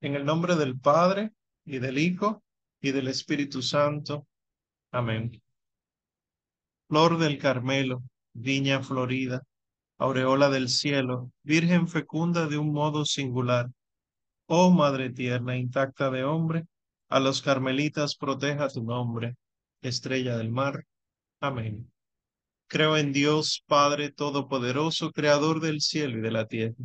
En el nombre del Padre, y del Hijo, y del Espíritu Santo. Amén. Flor del Carmelo, viña florida, aureola del cielo, virgen fecunda de un modo singular. Oh Madre tierna, intacta de hombre, a los carmelitas proteja tu nombre, estrella del mar. Amén. Creo en Dios, Padre Todopoderoso, Creador del cielo y de la tierra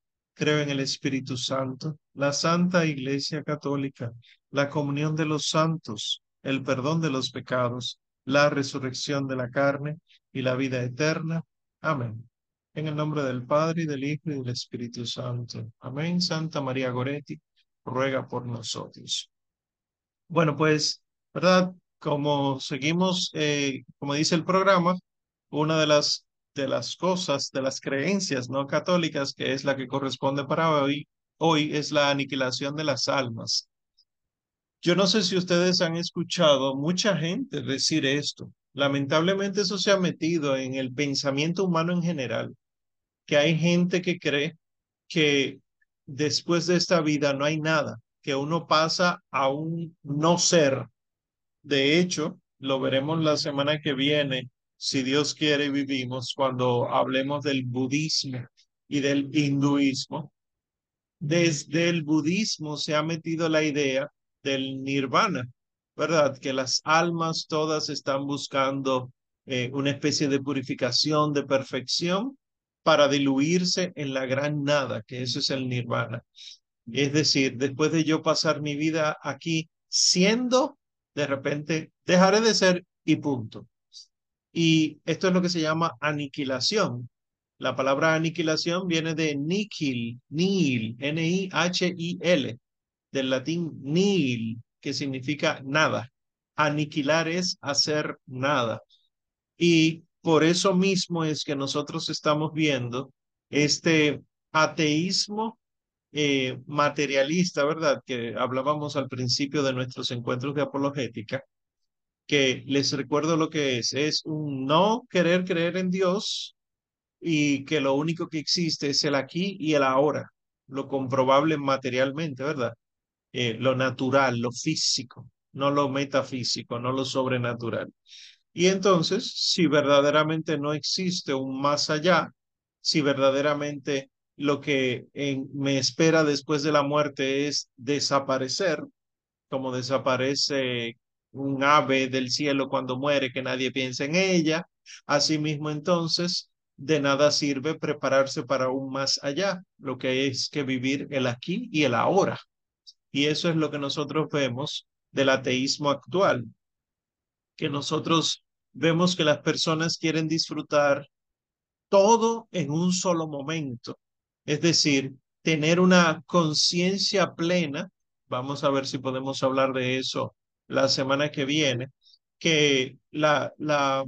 Creo en el Espíritu Santo, la Santa Iglesia Católica, la comunión de los santos, el perdón de los pecados, la resurrección de la carne y la vida eterna. Amén. En el nombre del Padre y del Hijo y del Espíritu Santo. Amén. Santa María Goretti, ruega por nosotros. Bueno, pues, ¿verdad? Como seguimos, eh, como dice el programa, una de las de las cosas, de las creencias no católicas, que es la que corresponde para hoy, hoy es la aniquilación de las almas. Yo no sé si ustedes han escuchado mucha gente decir esto. Lamentablemente eso se ha metido en el pensamiento humano en general, que hay gente que cree que después de esta vida no hay nada, que uno pasa a un no ser. De hecho, lo veremos la semana que viene si Dios quiere, vivimos cuando hablemos del budismo y del hinduismo. Desde el budismo se ha metido la idea del nirvana, ¿verdad? Que las almas todas están buscando eh, una especie de purificación, de perfección, para diluirse en la gran nada, que eso es el nirvana. Es decir, después de yo pasar mi vida aquí siendo, de repente dejaré de ser y punto. Y esto es lo que se llama aniquilación. La palabra aniquilación viene de nihil, nihil, N-I-H-I-L, del latín nihil, que significa nada. Aniquilar es hacer nada. Y por eso mismo es que nosotros estamos viendo este ateísmo eh, materialista, ¿verdad? Que hablábamos al principio de nuestros encuentros de apologética, que les recuerdo lo que es, es un no querer creer en Dios y que lo único que existe es el aquí y el ahora, lo comprobable materialmente, ¿verdad? Eh, lo natural, lo físico, no lo metafísico, no lo sobrenatural. Y entonces, si verdaderamente no existe un más allá, si verdaderamente lo que me espera después de la muerte es desaparecer, como desaparece un ave del cielo cuando muere que nadie piensa en ella. Asimismo, entonces, de nada sirve prepararse para un más allá, lo que es que vivir el aquí y el ahora. Y eso es lo que nosotros vemos del ateísmo actual, que nosotros vemos que las personas quieren disfrutar todo en un solo momento, es decir, tener una conciencia plena. Vamos a ver si podemos hablar de eso la semana que viene, que la, la,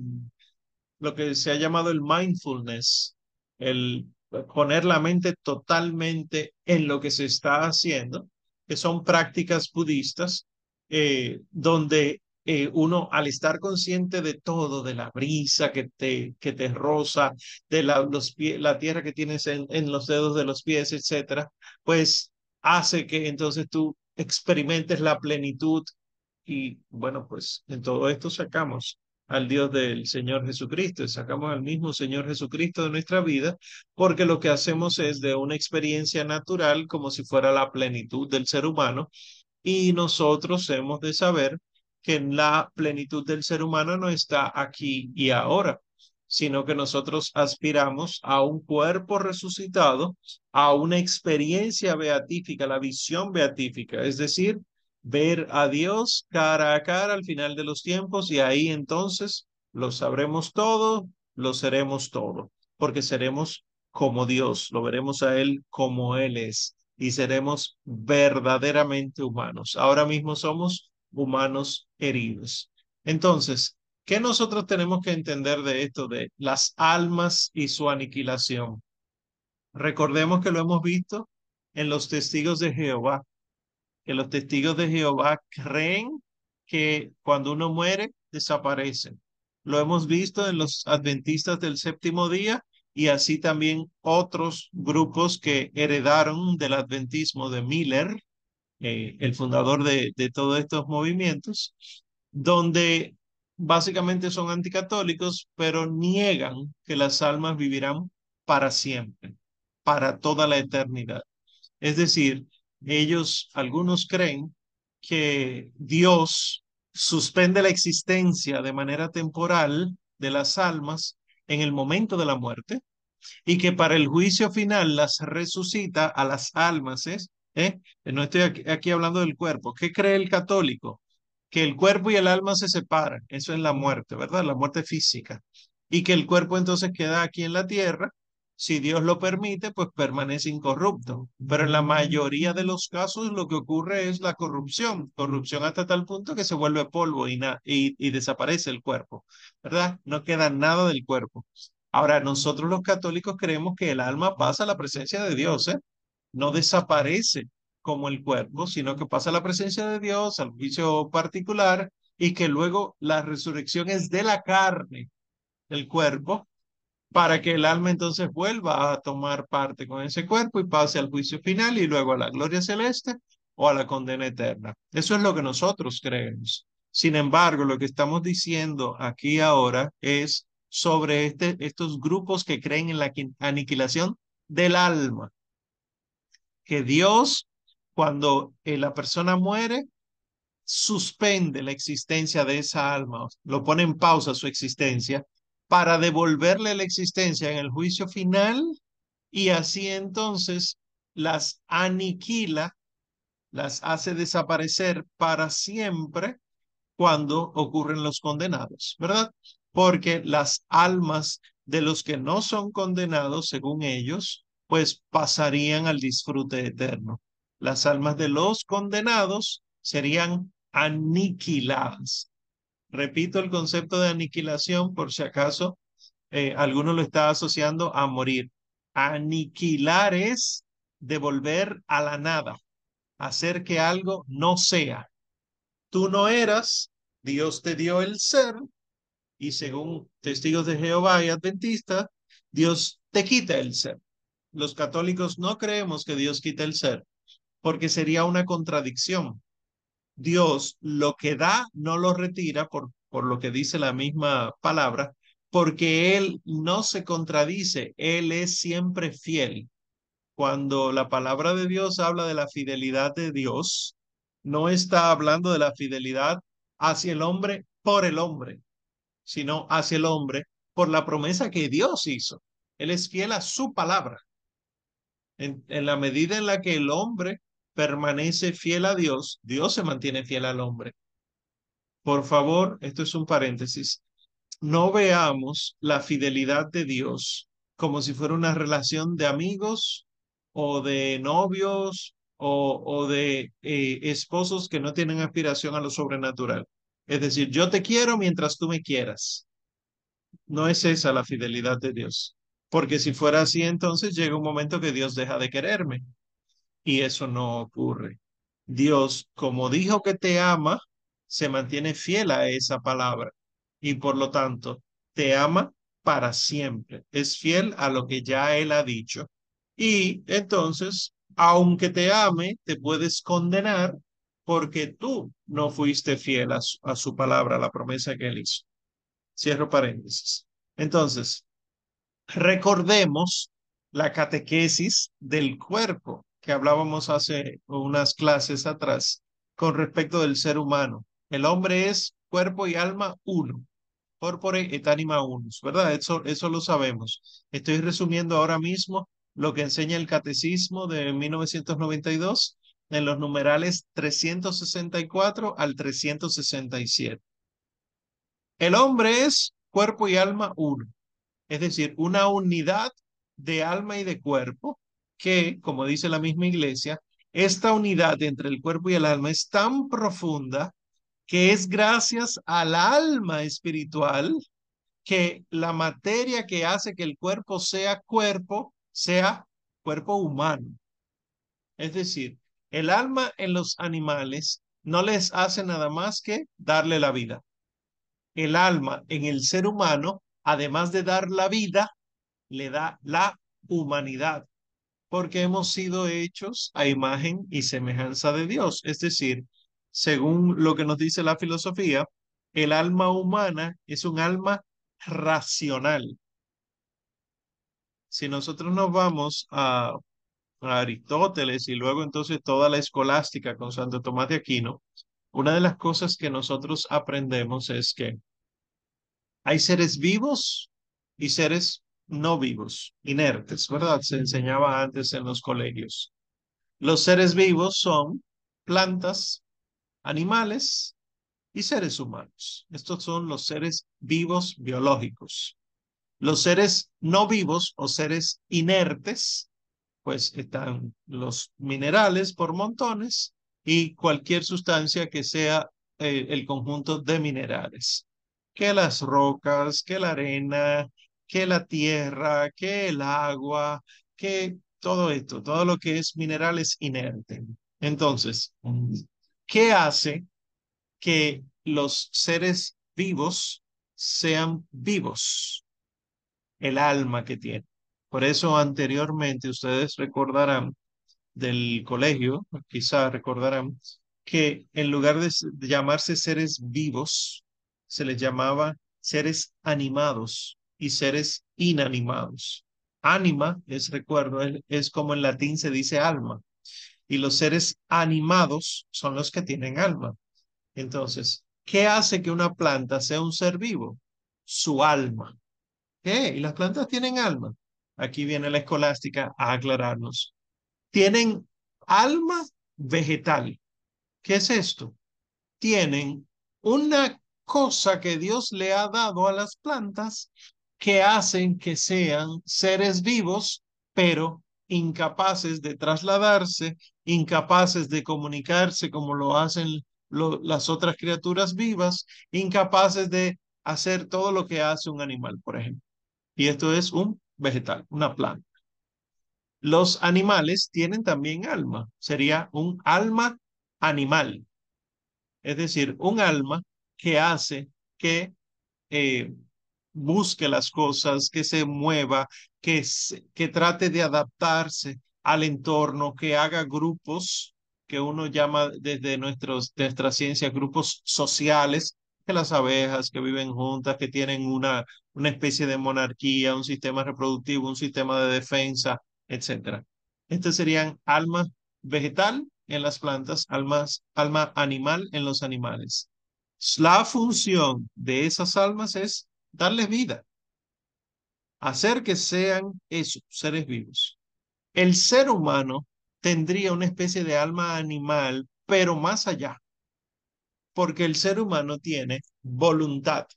lo que se ha llamado el mindfulness, el poner la mente totalmente en lo que se está haciendo, que son prácticas budistas, eh, donde eh, uno al estar consciente de todo, de la brisa que te, que te roza, de la, los la tierra que tienes en, en los dedos de los pies, etcétera, pues hace que entonces tú experimentes la plenitud y bueno, pues en todo esto sacamos al Dios del Señor Jesucristo, sacamos al mismo Señor Jesucristo de nuestra vida, porque lo que hacemos es de una experiencia natural como si fuera la plenitud del ser humano, y nosotros hemos de saber que la plenitud del ser humano no está aquí y ahora, sino que nosotros aspiramos a un cuerpo resucitado, a una experiencia beatífica, la visión beatífica, es decir, ver a Dios cara a cara al final de los tiempos y ahí entonces lo sabremos todo, lo seremos todo, porque seremos como Dios, lo veremos a Él como Él es. y seremos verdaderamente humanos. Ahora mismo somos humanos heridos. Entonces, ¿qué nosotros tenemos que entender de esto, de las almas y su aniquilación? Recordemos que lo hemos visto en los testigos de Jehová, que los testigos de Jehová creen que cuando uno muere, desaparecen. Lo hemos visto en los adventistas del séptimo día y así también otros grupos que heredaron del adventismo de Miller, eh, el fundador de, de todos estos movimientos, donde básicamente son anticatólicos, pero niegan que las almas vivirán para siempre, para toda la eternidad. Es decir, ellos, algunos creen que Dios suspende la existencia de manera temporal de las almas en el momento de la muerte y que para el juicio final las resucita a las almas. ¿eh? ¿Eh? No estoy aquí, aquí hablando del cuerpo. ¿Qué cree el católico? Que el cuerpo y el alma se separan. Eso es la muerte, ¿verdad? La muerte física. Y que el cuerpo entonces queda aquí en la tierra si Dios lo permite, pues permanece incorrupto. Pero en la mayoría de los casos lo que ocurre es la corrupción, corrupción hasta tal punto que se vuelve polvo y, y, desaparece el cuerpo, ¿verdad? No queda nada del cuerpo. Ahora, nosotros los católicos creemos que el alma pasa a la presencia de Dios, ¿eh? No desaparece como el cuerpo, sino que pasa a la presencia de Dios, al juicio particular, y que luego la resurrección es de la carne, el cuerpo, para que el alma entonces vuelva a tomar parte con ese cuerpo y pase al juicio final y luego a la gloria celeste o a la condena eterna. Eso es lo que nosotros creemos. Sin embargo, lo que estamos diciendo aquí ahora es sobre este, estos grupos que creen en la aniquilación del alma. Que Dios, cuando eh, la persona muere, suspende la existencia de esa alma, lo pone en pausa su existencia para devolverle la existencia en el juicio final y así entonces las aniquila, las hace desaparecer para siempre cuando ocurren los condenados, ¿verdad? Porque las almas de los que no son condenados, según ellos, pues pasarían al disfrute eterno. Las almas de los condenados serían aniquiladas. Repito el concepto de aniquilación por si acaso eh, alguno lo está asociando a morir. Aniquilar es devolver a la nada, hacer que algo no sea. Tú no eras, Dios te dio el ser y según testigos de Jehová y adventistas, Dios te quita el ser. Los católicos no creemos que Dios quite el ser porque sería una contradicción. Dios lo que da no lo retira por, por lo que dice la misma palabra, porque Él no se contradice, Él es siempre fiel. Cuando la palabra de Dios habla de la fidelidad de Dios, no está hablando de la fidelidad hacia el hombre por el hombre, sino hacia el hombre por la promesa que Dios hizo. Él es fiel a su palabra. En, en la medida en la que el hombre permanece fiel a Dios, Dios se mantiene fiel al hombre. Por favor, esto es un paréntesis. No veamos la fidelidad de Dios como si fuera una relación de amigos o de novios o, o de eh, esposos que no tienen aspiración a lo sobrenatural. Es decir, yo te quiero mientras tú me quieras. No es esa la fidelidad de Dios. Porque si fuera así, entonces llega un momento que Dios deja de quererme y eso no ocurre. Dios, como dijo que te ama, se mantiene fiel a esa palabra y por lo tanto te ama para siempre. Es fiel a lo que ya Él ha dicho. Y entonces, aunque te ame, te puedes condenar porque tú no fuiste fiel a su, a su palabra, a la promesa que Él hizo. Cierro paréntesis. Entonces, recordemos la catequesis del cuerpo que hablábamos hace unas clases atrás con respecto del ser humano. El hombre es cuerpo y alma uno. Corpore et anima unus, ¿verdad? Eso, eso lo sabemos. Estoy resumiendo ahora mismo lo que enseña el catecismo de 1992 en los numerales 364 al 367. El hombre es cuerpo y alma uno, es decir, una unidad de alma y de cuerpo que, como dice la misma iglesia, esta unidad entre el cuerpo y el alma es tan profunda que es gracias al alma espiritual que la materia que hace que el cuerpo sea cuerpo, sea cuerpo humano. Es decir, el alma en los animales no les hace nada más que darle la vida. El alma en el ser humano, además de dar la vida, le da la humanidad, porque hemos sido hechos a imagen y semejanza de Dios. Es decir, según lo que nos dice la filosofía, el alma humana es un alma racional. Si nosotros nos vamos a, Aristóteles y luego entonces toda la escolástica con Santo Tomás de Aquino, una de las cosas que nosotros aprendemos es que hay seres vivos y seres no vivos, inertes, ¿verdad? Se enseñaba antes en los colegios. Los seres vivos son plantas, animales y seres humanos. Estos son los seres vivos biológicos. Los seres no vivos o seres inertes, pues están los minerales por montones y cualquier sustancia que sea eh, el conjunto de minerales. Que las rocas, que la arena, que la tierra, que el agua, que todo esto, todo lo que es mineral es inerte. Entonces, ¿qué hace que los seres vivos sean vivos, el alma que tienen. Por eso anteriormente ustedes recordarán del colegio, quizá recordarán que en lugar de llamarse seres vivos, se les llamaba seres animados y seres inanimados. Ánima, les recuerdo, es como en latín se dice alma. Y los seres animados son los que tienen alma. Entonces, ¿qué hace que una planta sea un ser vivo? Su alma. ¿Qué? ¿Y las plantas tienen alma? Aquí viene la escolástica a aclararnos. Tienen alma vegetal. ¿Qué es esto? Tienen una cosa que Dios le ha dado a las plantas que hacen que sean seres vivos, pero incapaces de trasladarse, incapaces de comunicarse como lo hacen las otras criaturas vivas, incapaces de hacer todo lo que hace un animal, por ejemplo. Y esto es un vegetal, una planta. Los animales tienen también alma, sería un alma animal, es decir, un alma que hace que eh, busque las cosas, que se mueva, que, que trate de adaptarse al entorno, que haga grupos que uno llama desde nuestros, nuestra ciencia grupos sociales, que las abejas que viven juntas, que tienen una, una especie de monarquía, un sistema reproductivo, un sistema de defensa, etc. Estos serían almas vegetal en las plantas, almas, alma animal en los animales. La función de esas almas es darles vida, hacer que sean esos seres vivos. El ser humano tendría una especie de alma animal, pero más allá, porque el ser humano tiene voluntad.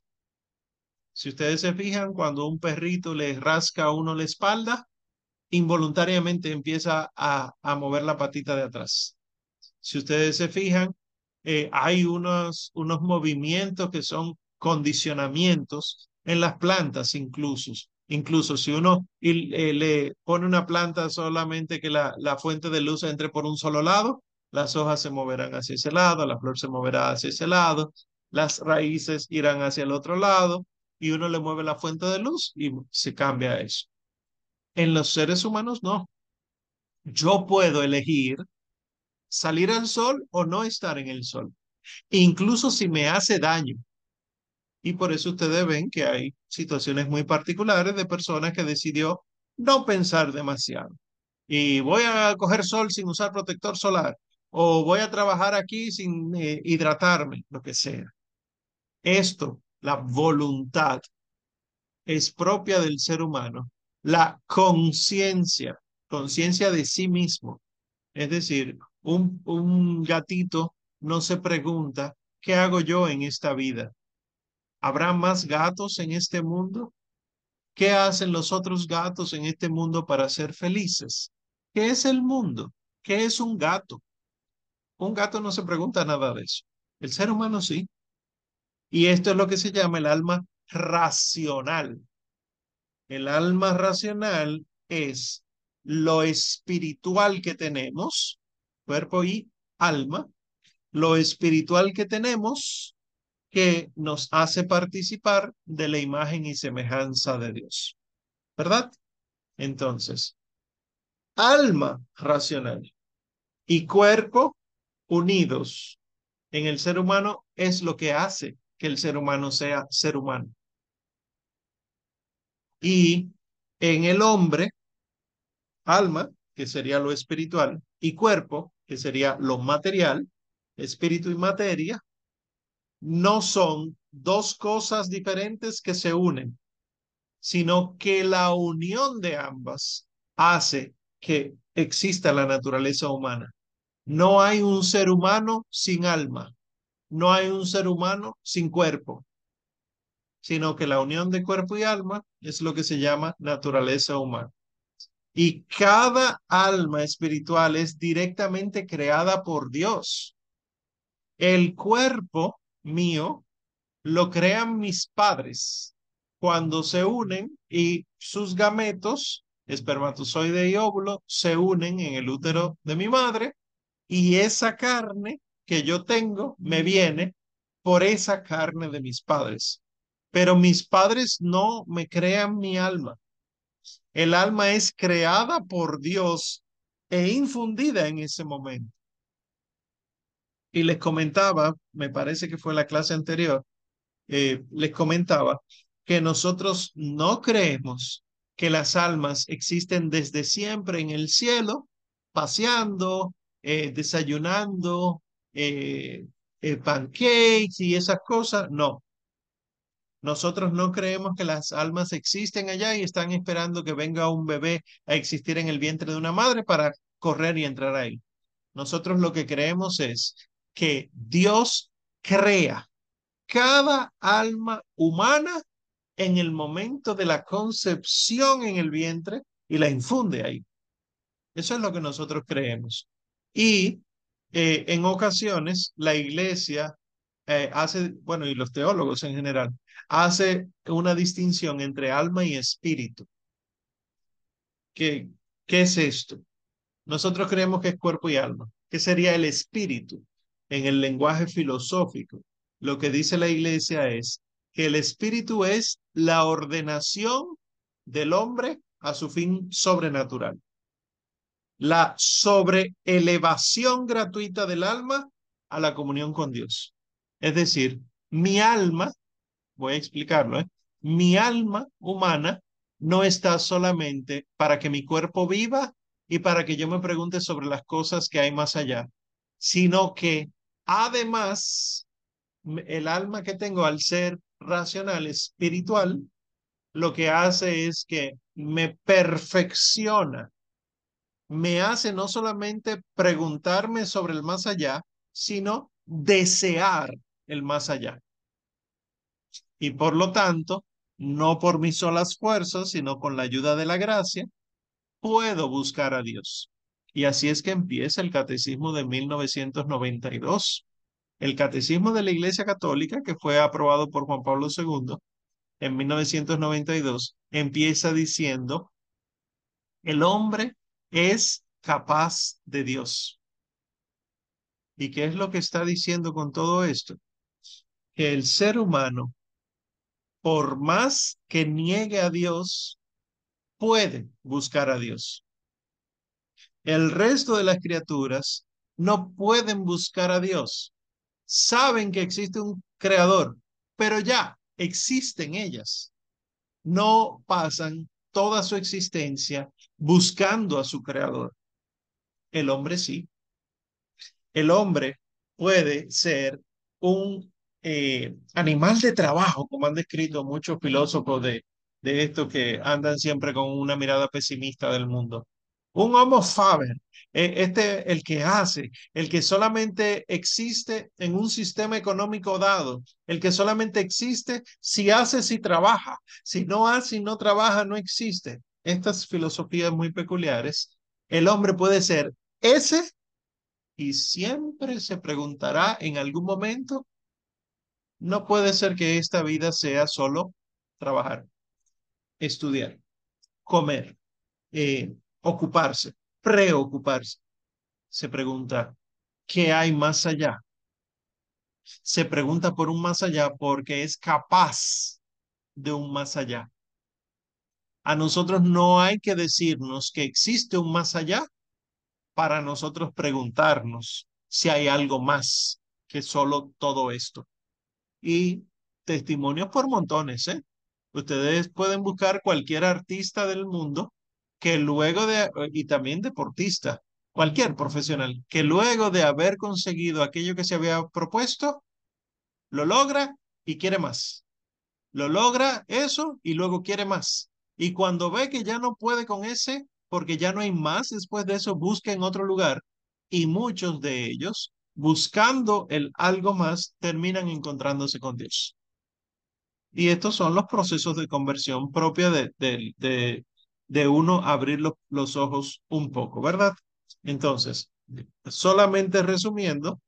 Si ustedes se fijan, cuando un perrito le rasca a uno la espalda, involuntariamente empieza a, mover la patita de atrás. Si ustedes se fijan, eh, hay unos, unos movimientos que son condicionamientos en las plantas incluso, Incluso si uno eh, le pone una planta solamente que la, la fuente de luz entre por un solo lado, las hojas se moverán hacia ese lado, la flor se moverá hacia ese lado, las raíces irán hacia el otro lado y uno le mueve la fuente de luz y se cambia eso. En los seres humanos no. Yo puedo elegir salir al sol o no estar en el sol, incluso si me hace daño. Y por eso ustedes ven que hay situaciones muy particulares de personas que decidió no pensar demasiado. Y voy a coger sol sin usar protector solar. O voy a trabajar aquí sin eh, hidratarme, lo que sea. Esto, la voluntad, es propia del ser humano. La conciencia, conciencia de sí mismo. Es decir, un, un gatito no se pregunta, ¿qué hago yo en esta vida? ¿Habrá más gatos en este mundo? ¿Qué hacen los otros gatos en este mundo para ser felices? ¿Qué es el mundo? ¿Qué es un gato? Un gato no se pregunta nada de eso. El ser humano sí. Y esto es lo que se llama el alma racional. El alma racional es lo espiritual que tenemos, cuerpo y alma, lo espiritual que tenemos que nos hace participar de la imagen y semejanza de Dios. ¿Verdad? Entonces, alma racional y cuerpo unidos en el ser humano es lo que hace que el ser humano sea ser humano. Y en el hombre, alma, que sería lo espiritual, y cuerpo, que sería lo material, espíritu y materia, no son dos cosas diferentes que se unen, sino que la unión de ambas hace que exista la naturaleza humana. No hay un ser humano sin alma, no hay un ser humano sin cuerpo, sino que la unión de cuerpo y alma es lo que se llama naturaleza humana. Y cada alma espiritual es directamente creada por Dios. El cuerpo mío lo crean mis padres cuando se unen y sus gametos, espermatozoide y óvulo, se unen en el útero de mi madre y esa carne que yo tengo me viene por esa carne de mis padres. Pero mis padres no me crean mi alma. El alma es creada por Dios e infundida en ese momento. Y les comentaba, me parece que fue la clase anterior, eh, les comentaba que nosotros no creemos que las almas existen desde siempre en el cielo, paseando, eh, desayunando, eh, pancakes y esas cosas. No. Nosotros no creemos que las almas existen allá y están esperando que venga un bebé a existir en el vientre de una madre para correr y entrar ahí. Nosotros lo que creemos es que Dios crea cada alma humana en el momento de la concepción en el vientre y la infunde ahí. Eso es lo que nosotros creemos. Y eh, en ocasiones la iglesia eh, hace, bueno, y los teólogos en general, hace una distinción entre alma y espíritu. ¿Qué, qué es esto? Nosotros creemos que es cuerpo y alma. ¿Qué sería el espíritu? En el lenguaje filosófico, lo que dice la iglesia es que el espíritu es la ordenación del hombre a su fin sobrenatural la sobreelevación gratuita del alma a la comunión con Dios. Es decir, mi alma, voy a explicarlo, ¿eh? mi alma humana no está solamente para que mi cuerpo viva y para que yo me pregunte sobre las cosas que hay más allá, sino que además el alma que tengo al ser racional, espiritual, lo que hace es que me perfecciona me hace no solamente preguntarme sobre el más allá, sino desear el más allá. Y por lo tanto, no por mis solas fuerzas, sino con la ayuda de la gracia, puedo buscar a Dios. Y así es que empieza el catecismo de 1992. El catecismo de la Iglesia Católica, que fue aprobado por Juan Pablo II en 1992, empieza diciendo, el hombre es capaz de Dios. ¿Y qué es lo que está diciendo con todo esto? Que el ser humano, por más que niegue a Dios, puede buscar a Dios. El resto de las criaturas no pueden buscar a Dios. Saben que existe un creador, pero ya existen ellas. No pasan toda su existencia buscando a su creador. El hombre sí. El hombre puede ser un eh, animal de trabajo, como han descrito muchos filósofos de, de esto que andan siempre con una mirada pesimista del mundo. Un homo faber, eh, este el que hace, el que solamente existe en un sistema económico dado, el que solamente existe si hace, si trabaja, si no hace y no trabaja, no existe. Estas filosofías muy peculiares El hombre puede ser ese y siempre se preguntará en algún momento, no puede ser que esta vida sea solo trabajar, estudiar, comer, eh, ocuparse, preocuparse. Se pregunta, ¿qué hay más allá? Se pregunta por un más allá porque es capaz de un más allá. A nosotros no hay que decirnos que existe un más allá para nosotros preguntarnos si hay algo más que solo todo esto. Y testimonios por montones, ¿eh? Ustedes pueden buscar cualquier artista del mundo que luego de, y también deportista, cualquier profesional, que luego de haber conseguido aquello que se había propuesto, lo logra y quiere más. Lo logra eso y luego quiere más. Y cuando ve que ya no puede con ese, porque ya no hay más después de eso, busca en otro lugar. Y muchos de ellos, buscando el algo más, terminan encontrándose con Dios. Y estos son los procesos de conversión propia de, de, de, uno abrir los ojos un poco, ¿verdad? Entonces, solamente resumiendo,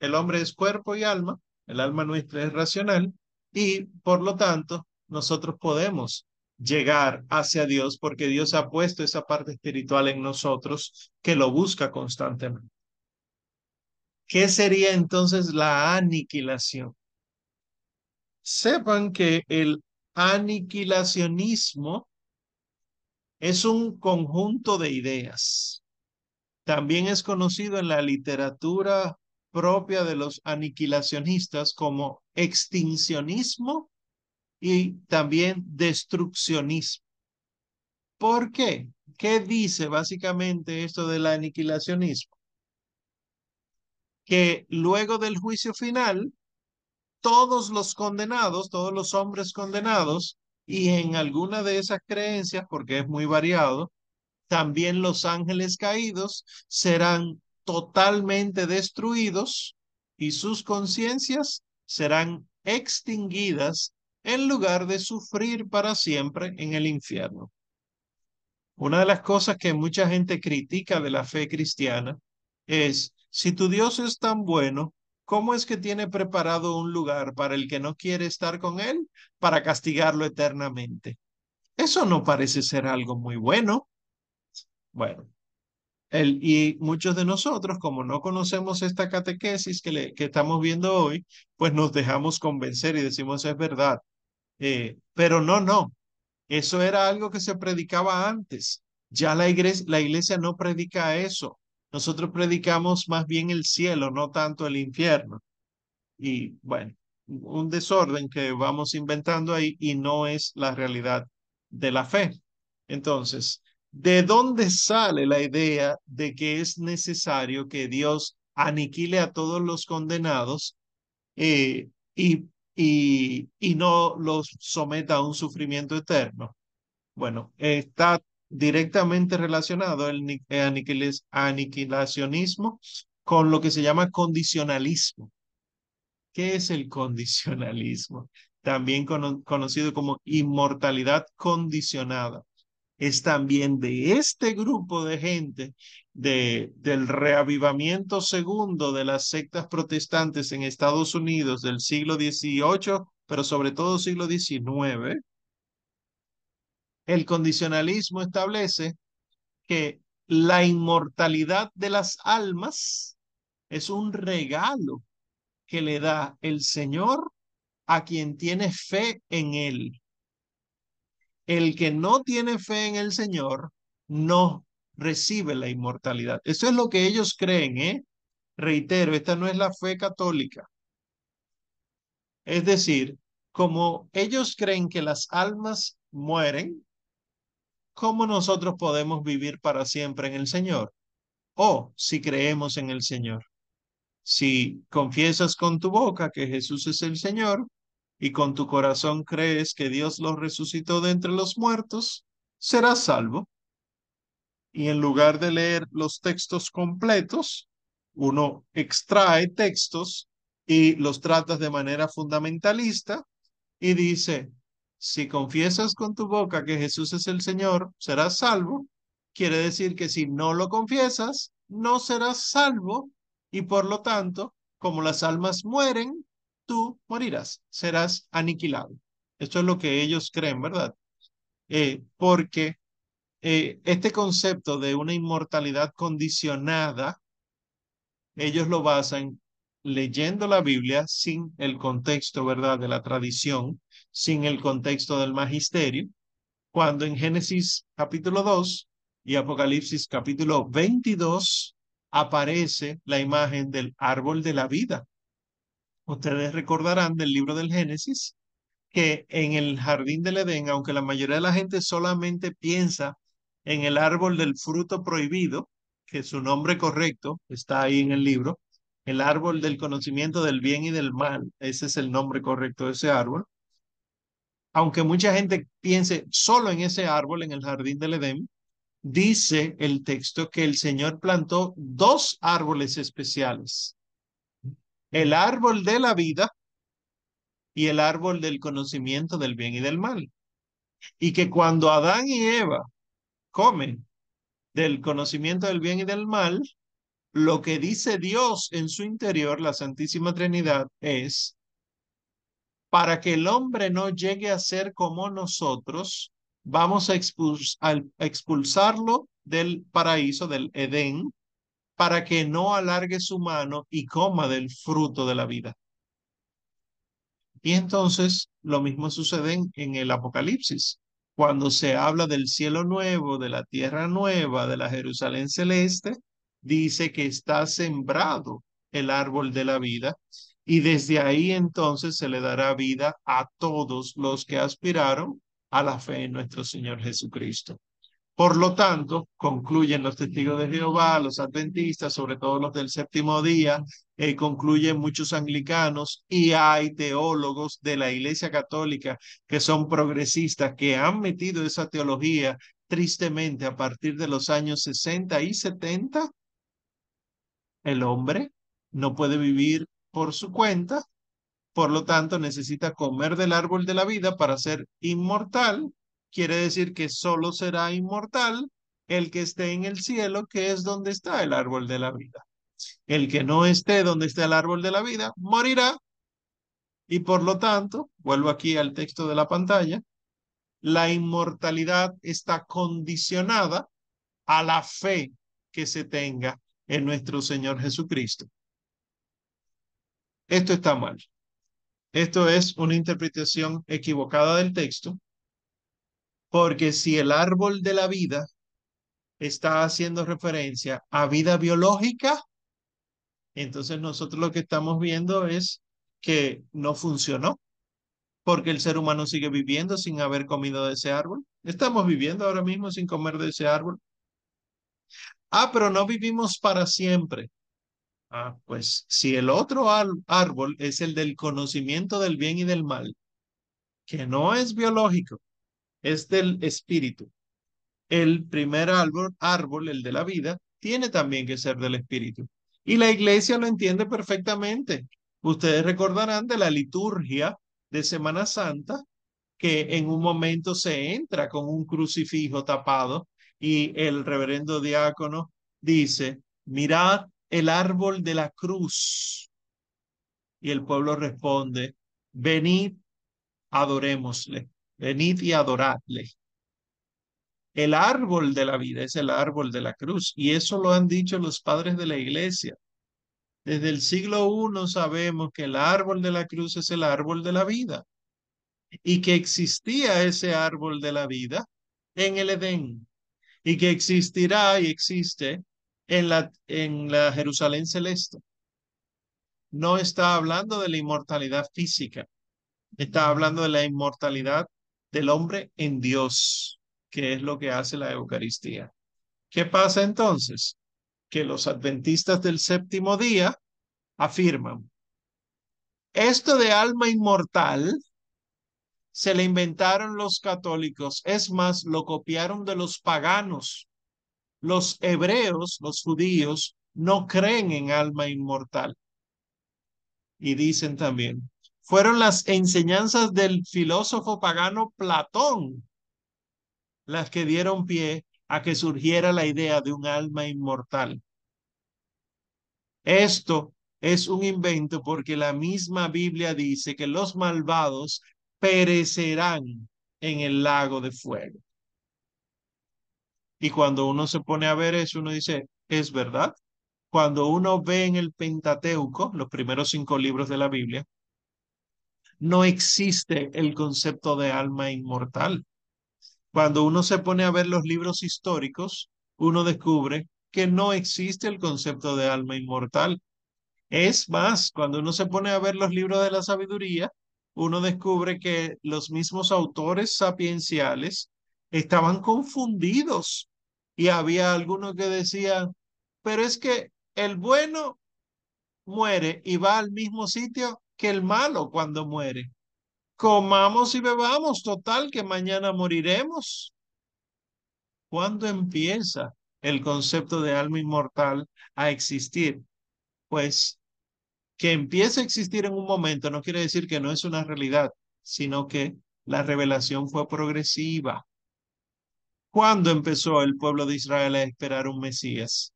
el hombre es cuerpo y alma, el alma nuestra es racional y por lo tanto nosotros podemos llegar hacia Dios porque Dios ha puesto esa parte espiritual en nosotros que lo busca constantemente. ¿Qué sería entonces la aniquilación? Sepan que el aniquilacionismo es un conjunto de ideas. También es conocido en la literatura propia de los aniquilacionistas como extincionismo y también destruccionismo. ¿Por qué? ¿Qué dice básicamente esto del aniquilacionismo? Que luego del juicio final, todos los condenados, todos los hombres condenados, y en alguna de esas creencias, porque es muy variado, también los ángeles caídos serán totalmente destruidos y sus conciencias serán extinguidas en lugar de sufrir para siempre en el infierno. Una de las cosas que mucha gente critica de la fe cristiana es, si tu Dios es tan bueno, ¿cómo es que tiene preparado un lugar para el que no quiere estar con él para castigarlo eternamente? Eso no parece ser algo muy bueno. Bueno, el, y muchos de nosotros, como no conocemos esta catequesis que, le, que estamos viendo hoy, pues nos dejamos convencer y decimos es verdad. Eh, pero no, no. Eso era algo que se predicaba antes. Ya la iglesia, la iglesia no predica eso. Nosotros predicamos más bien el cielo, no tanto el infierno. Y bueno, un desorden que vamos inventando ahí y no es la realidad de la fe. Entonces, ¿de dónde sale la idea de que es necesario que Dios aniquile a todos los condenados eh, y y, y no los someta a un sufrimiento eterno. Bueno, está directamente relacionado el, aniquilacionismo con lo que se llama condicionalismo. ¿Qué es el condicionalismo? También conocido como inmortalidad condicionada es también de este grupo de gente de, del reavivamiento segundo de las sectas protestantes en Estados Unidos del siglo XVIII, pero sobre todo siglo XIX, el condicionalismo establece que la inmortalidad de las almas es un regalo que le da el Señor a quien tiene fe en Él el que no tiene fe en el Señor no recibe la inmortalidad. Eso es lo que ellos creen, ¿eh? Reitero, esta no es la fe católica. Es decir, como ellos creen que las almas mueren, ¿cómo nosotros podemos vivir para siempre en el Señor? O si creemos en el Señor. Si confiesas con tu boca que Jesús es el Señor y con tu corazón crees que Dios los resucitó de entre los muertos, serás salvo. Y en lugar de leer los textos completos, uno extrae textos y los tratas de manera fundamentalista y dice, si confiesas con tu boca que Jesús es el Señor, serás salvo, quiere decir que si no lo confiesas, no serás salvo y por lo tanto, como las almas mueren, tú morirás, serás aniquilado. Esto es lo que ellos creen, ¿verdad? Eh, porque eh, este concepto de una inmortalidad condicionada, ellos lo basan leyendo la Biblia sin el contexto, ¿verdad?, de la tradición, sin el contexto del magisterio, cuando en Génesis capítulo 2 y Apocalipsis capítulo 22 aparece la imagen del árbol de la vida. Ustedes recordarán del libro del Génesis que en el jardín del Edén, aunque la mayoría de la gente solamente piensa en el árbol del fruto prohibido, que su nombre correcto está ahí en el libro, el árbol del conocimiento del bien y del mal, ese es el nombre correcto de ese árbol. Aunque mucha gente piense solo en ese árbol en el jardín del Edén, dice el texto que el Señor plantó dos árboles especiales. El árbol de la vida y el árbol del conocimiento del bien y del mal. Y que cuando Adán y Eva comen del conocimiento del bien y del mal, lo que dice Dios en su interior, la Santísima Trinidad, es, para que el hombre no llegue a ser como nosotros, vamos a, expulsarlo del paraíso, del Edén, para que no alargue su mano y coma del fruto de la vida. Y entonces lo mismo sucede en, el Apocalipsis. Cuando se habla del cielo nuevo, de la tierra nueva, de la Jerusalén celeste, dice que está sembrado el árbol de la vida y desde ahí entonces se le dará vida a todos los que aspiraron a la fe en nuestro Señor Jesucristo. Por lo tanto, concluyen los testigos de Jehová, los adventistas, sobre todo los del séptimo día, eh, concluyen muchos anglicanos y hay teólogos de la Iglesia Católica que son progresistas, que han metido esa teología tristemente a partir de los años 60 y 70. El hombre no puede vivir por su cuenta, por lo tanto necesita comer del árbol de la vida para ser inmortal quiere decir que solo será inmortal el que esté en el cielo, que es donde está el árbol de la vida. El que no esté donde está el árbol de la vida, morirá. Y por lo tanto, vuelvo aquí al texto de la pantalla, la inmortalidad está condicionada a la fe que se tenga en nuestro Señor Jesucristo. Esto está mal. Esto es una interpretación equivocada del texto porque si el árbol de la vida está haciendo referencia a vida biológica, entonces nosotros lo que estamos viendo es que no funcionó, porque el ser humano sigue viviendo sin haber comido de ese árbol. Estamos viviendo ahora mismo sin comer de ese árbol. Ah, pero no vivimos para siempre. Ah, pues si el otro árbol es el del conocimiento del bien y del mal, que no es biológico, es del espíritu. El primer árbol, árbol, el de la vida, tiene también que ser del espíritu. Y la iglesia lo entiende perfectamente. Ustedes recordarán de la liturgia de Semana Santa, que en un momento se entra con un crucifijo tapado y el reverendo diácono dice, mirad el árbol de la cruz. Y el pueblo responde, venid, adorémosle. Venid y adoradle. El árbol de la vida es el árbol de la cruz y eso lo han dicho los padres de la iglesia. Desde el siglo I sabemos que el árbol de la cruz es el árbol de la vida y que existía ese árbol de la vida en el Edén y que existirá y existe en la, en la Jerusalén celeste. No está hablando de la inmortalidad física, está hablando de la inmortalidad del hombre en Dios, que es lo que hace la Eucaristía. ¿Qué pasa entonces? Que los adventistas del séptimo día afirman, esto de alma inmortal se le inventaron los católicos, es más, lo copiaron de los paganos. Los hebreos, los judíos, no creen en alma inmortal. Y dicen también, fueron las enseñanzas del filósofo pagano Platón las que dieron pie a que surgiera la idea de un alma inmortal. Esto es un invento porque la misma Biblia dice que los malvados perecerán en el lago de fuego. Y cuando uno se pone a ver eso, uno dice, es verdad. Cuando uno ve en el Pentateuco, los primeros cinco libros de la Biblia, no existe el concepto de alma inmortal. Cuando uno se pone a ver los libros históricos, uno descubre que no existe el concepto de alma inmortal. Es más, cuando uno se pone a ver los libros de la sabiduría, uno descubre que los mismos autores sapienciales estaban confundidos y había algunos que decían, pero es que el bueno muere y va al mismo sitio que el malo cuando muere. Comamos y bebamos, total que mañana moriremos. ¿Cuándo empieza el concepto de alma inmortal a existir? Pues que empiece a existir en un momento no quiere decir que no es una realidad, sino que la revelación fue progresiva. ¿Cuándo empezó el pueblo de Israel a esperar un Mesías?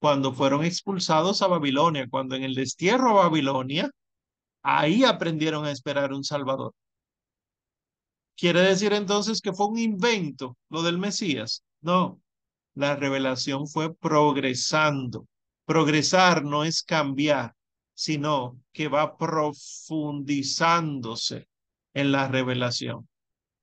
Cuando fueron expulsados a Babilonia, cuando en el destierro a Babilonia, ahí aprendieron a esperar un Salvador. ¿Quiere decir entonces que fue un invento lo del Mesías? No, la revelación fue progresando. Progresar no es cambiar, sino que va profundizándose en la revelación.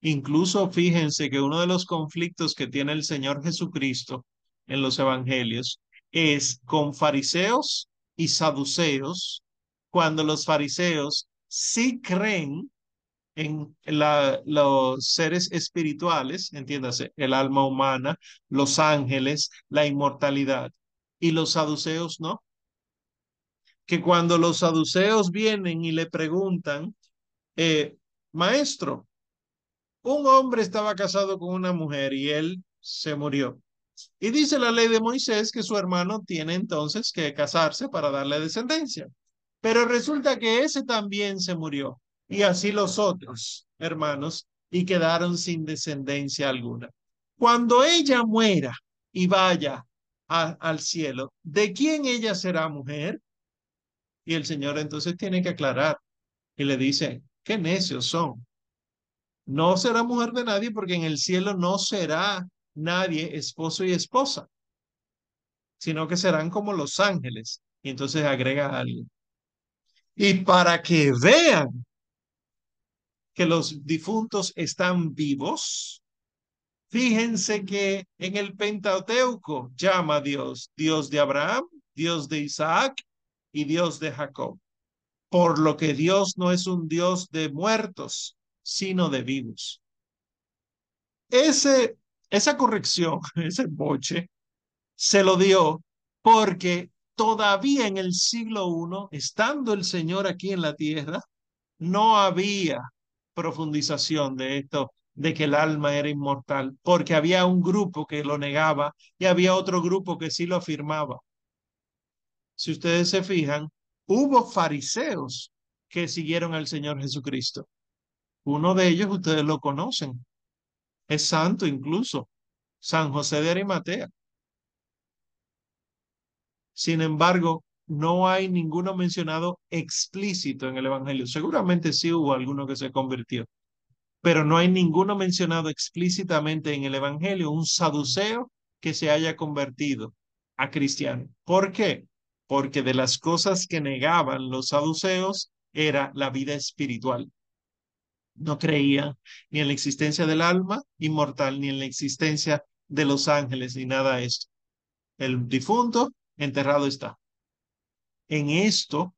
Incluso fíjense que uno de los conflictos que tiene el Señor Jesucristo en los evangelios es con fariseos y saduceos, cuando los fariseos sí creen en los seres espirituales, entiéndase, el alma humana, los ángeles, la inmortalidad, y los saduceos no. Que cuando los saduceos vienen y le preguntan, eh, maestro, un hombre estaba casado con una mujer y él se murió. Y dice la ley de Moisés que su hermano tiene entonces que casarse para darle descendencia. Pero resulta que ese también se murió y así los otros hermanos y quedaron sin descendencia alguna. Cuando ella muera y vaya al cielo, ¿de quién ella será mujer? Y el Señor entonces tiene que aclarar y le dice, qué necios son. No será mujer de nadie porque en el cielo no será nadie esposo y esposa, sino que serán como los ángeles. Y entonces agrega algo. Y para que vean que los difuntos están vivos, fíjense que en el Pentateuco llama a Dios Dios de Abraham, Dios de Isaac y Dios de Jacob. Por lo que Dios no es un Dios de muertos, sino de vivos. Ese, esa corrección, ese boche, se lo dio porque todavía en el siglo I, estando el Señor aquí en la tierra, no había profundización de esto, de que el alma era inmortal, porque había un grupo que lo negaba y había otro grupo que sí lo afirmaba. Si ustedes se fijan, hubo fariseos que siguieron al Señor Jesucristo. Uno de ellos ustedes lo conocen. Es santo incluso. San José de Arimatea. Sin embargo, no hay ninguno mencionado explícito en el Evangelio. Seguramente sí hubo alguno que se convirtió, pero no hay ninguno mencionado explícitamente en el Evangelio, un saduceo que se haya convertido a cristiano. ¿Por qué? Porque de las cosas que negaban los saduceos era la vida espiritual. No creía ni en la existencia del alma inmortal, ni en la existencia de los ángeles, ni nada de esto. El difunto enterrado está. En esto,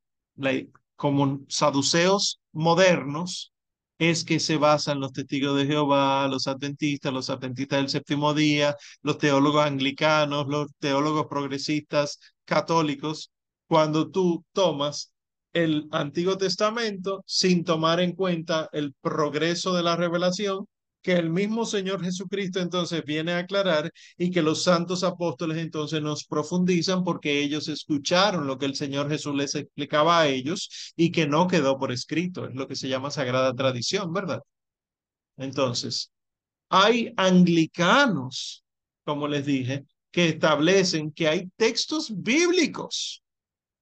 como saduceos modernos, es que se basan los testigos de Jehová, los adventistas, los adventistas del séptimo día, los teólogos anglicanos, los teólogos progresistas católicos, cuando tú tomas el Antiguo Testamento sin tomar en cuenta el progreso de la revelación que el mismo Señor Jesucristo entonces viene a aclarar y que los santos apóstoles entonces nos profundizan porque ellos escucharon lo que el Señor Jesús les explicaba a ellos y que no quedó por escrito, es lo que se llama sagrada tradición, ¿verdad? Entonces, hay anglicanos como les dije, que establecen que hay textos bíblicos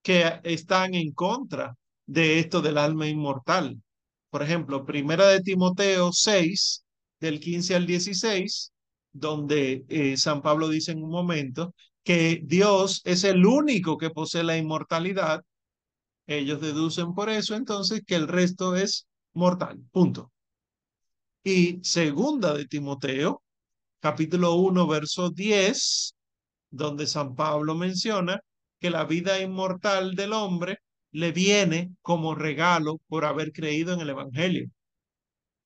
que están en contra de esto del alma inmortal. Por ejemplo, Primera de Timoteo 6, del 15 al 16, donde eh, San Pablo dice en un momento que Dios es el único que posee la inmortalidad. Ellos deducen por eso entonces que el resto es mortal. Punto. Y segunda de Timoteo, capítulo 1, verso 10, donde San Pablo menciona que la vida inmortal del hombre le viene como regalo por haber creído en el Evangelio.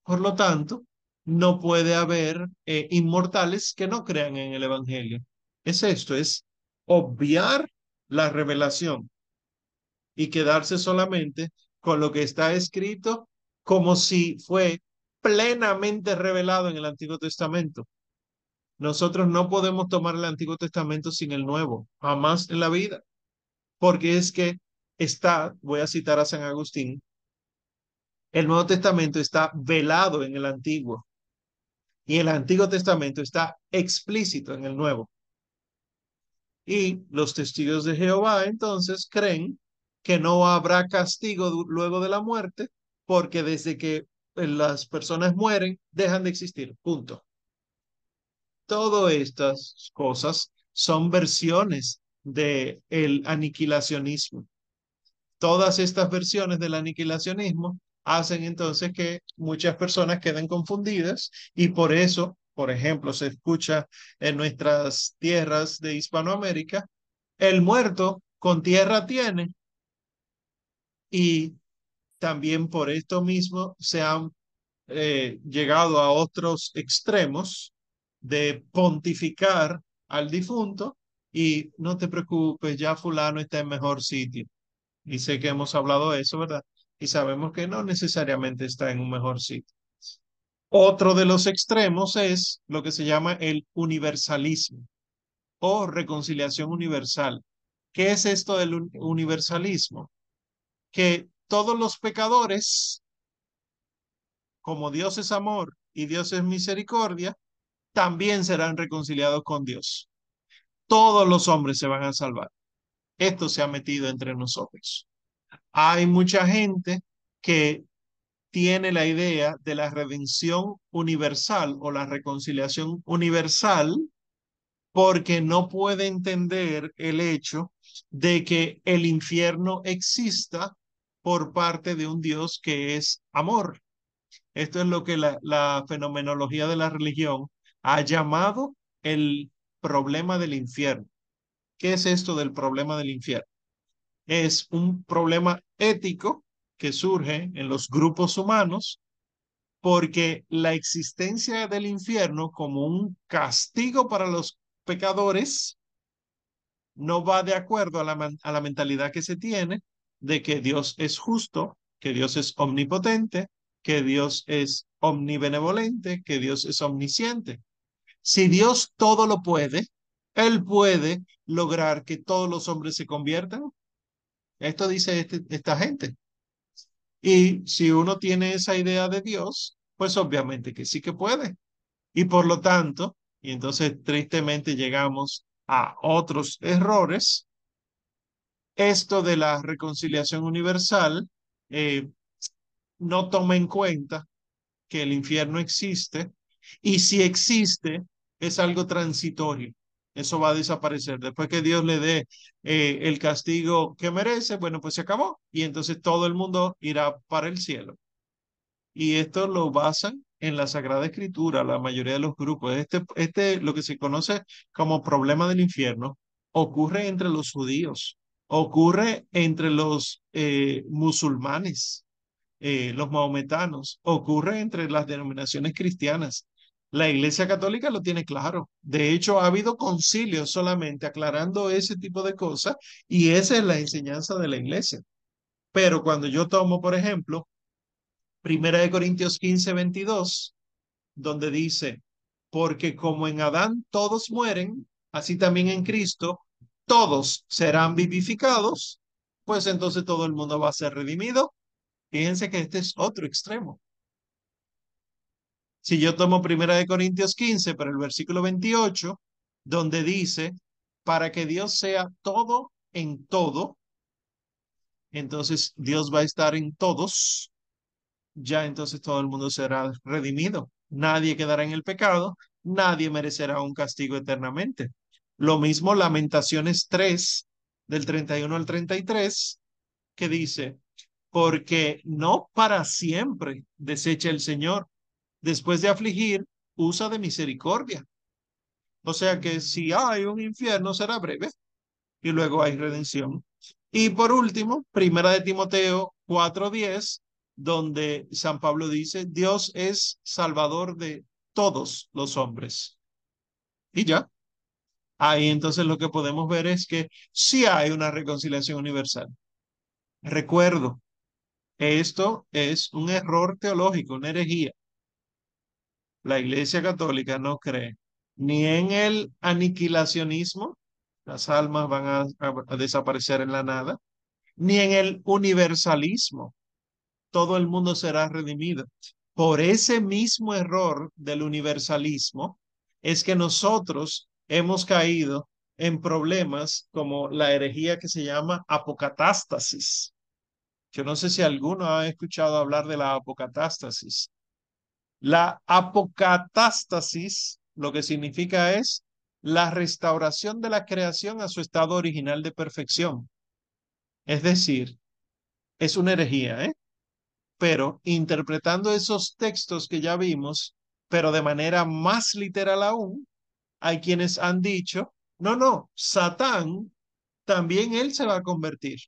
Por lo tanto, no puede haber eh, inmortales que no crean en el Evangelio. Es esto, es obviar la revelación y quedarse solamente con lo que está escrito como si fue plenamente revelado en el Antiguo Testamento. Nosotros no podemos tomar el Antiguo Testamento sin el Nuevo, jamás en la vida, porque es que está, voy a citar a San Agustín, el Nuevo Testamento está velado en el Antiguo y el Antiguo Testamento está explícito en el Nuevo. Y los testigos de Jehová entonces creen que no habrá castigo luego de la muerte, porque desde que las personas mueren, dejan de existir. Punto. Todas estas cosas son versiones del el aniquilacionismo. Todas estas versiones del aniquilacionismo hacen entonces que muchas personas queden confundidas y por eso, por ejemplo, se escucha en nuestras tierras de Hispanoamérica, el muerto con tierra tiene y también por esto mismo se han eh, llegado a otros extremos de pontificar al difunto y no te preocupes, ya fulano está en mejor sitio. Y sé que hemos hablado de eso, ¿verdad? Y sabemos que no necesariamente está en un mejor sitio. Otro de los extremos es lo que se llama el universalismo o reconciliación universal. ¿Qué es esto del universalismo? Que todos los pecadores, como Dios es amor y Dios es misericordia, también serán reconciliados con Dios. Todos los hombres se van a salvar. Esto se ha metido entre nosotros. Hay mucha gente que tiene la idea de la redención universal o la reconciliación universal porque no puede entender el hecho de que el infierno exista por parte de un Dios que es amor. Esto es lo que la, la fenomenología de la religión ha llamado el problema del infierno. ¿Qué es esto del problema del infierno? Es un problema ético que surge en los grupos humanos porque la existencia del infierno como un castigo para los pecadores no va de acuerdo a la, a la mentalidad que se tiene de que Dios es justo, que Dios es omnipotente, que Dios es omnibenevolente, que Dios es omnisciente. Si Dios todo lo puede, Él puede lograr que todos los hombres se conviertan. Esto dice este, esta gente. Y si uno tiene esa idea de Dios, pues obviamente que sí que puede. Y por lo tanto, y entonces tristemente llegamos a otros errores esto de la reconciliación universal eh, no toma en cuenta que el infierno existe y si existe es algo transitorio. Eso va a desaparecer. Después que Dios le dé eh, el castigo que merece, bueno, pues se acabó y entonces todo el mundo irá para el cielo. Y esto lo basan en la Sagrada Escritura, la mayoría de los grupos. Este, este, lo que se conoce como problema del infierno, ocurre entre los judíos ocurre entre los eh, musulmanes, eh, los mahometanos, ocurre entre las denominaciones cristianas. La Iglesia Católica lo tiene claro. De hecho, ha habido concilios solamente aclarando ese tipo de cosas y esa es la enseñanza de la Iglesia. Pero cuando yo tomo, por ejemplo, Primera de Corintios 15, 22, donde dice, porque como en Adán todos mueren, así también en Cristo todos serán vivificados, pues entonces todo el mundo va a ser redimido. Fíjense que este es otro extremo. Si yo tomo Primera de Corintios 15 para el versículo 28, donde dice, para que Dios sea todo en todo, entonces Dios va a estar en todos, ya entonces todo el mundo será redimido. Nadie quedará en el pecado, nadie merecerá un castigo eternamente. Lo mismo Lamentaciones 3, del 31 al 33, que dice, porque no para siempre desecha el Señor. Después de afligir, usa de misericordia. O sea que si hay un infierno será breve y luego hay redención. Y por último, primera de Timoteo 4:10, donde San Pablo dice, Dios es salvador de todos los hombres. Y ya. Ahí entonces lo que podemos ver es que sí hay una reconciliación universal. Recuerdo, esto es un error teológico, una herejía. La Iglesia Católica no cree ni en el aniquilacionismo, las almas van a, desaparecer en la nada, ni en el universalismo, todo el mundo será redimido. Por ese mismo error del universalismo es que nosotros hemos caído en problemas como la herejía que se llama apocatástasis. Yo no sé si alguno ha escuchado hablar de la apocatástasis. La apocatástasis lo que significa es la restauración de la creación a su estado original de perfección. Es decir, es una herejía, ¿eh? Pero interpretando esos textos que ya vimos, pero de manera más literal aún, hay quienes han dicho, no, no, Satán, también él se va a convertir.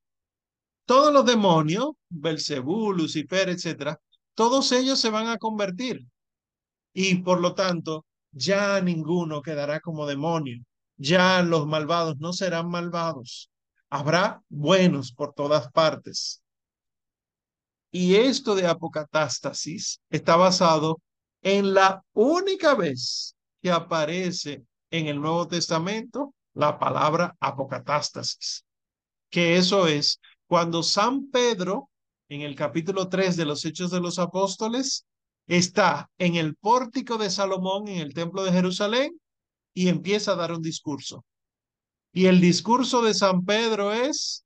Todos los demonios, Belcebú, Lucifer, etcétera, todos ellos se van a convertir. Y por lo tanto, ya ninguno quedará como demonio, ya los malvados no serán malvados, habrá buenos por todas partes. Y esto de apocatástasis está basado en la única vez que aparece en el Nuevo Testamento la palabra apocatástasis, que eso es cuando San Pedro, en el capítulo 3 de los Hechos de los Apóstoles, está en el pórtico de Salomón, en el templo de Jerusalén, y empieza a dar un discurso. Y el discurso de San Pedro es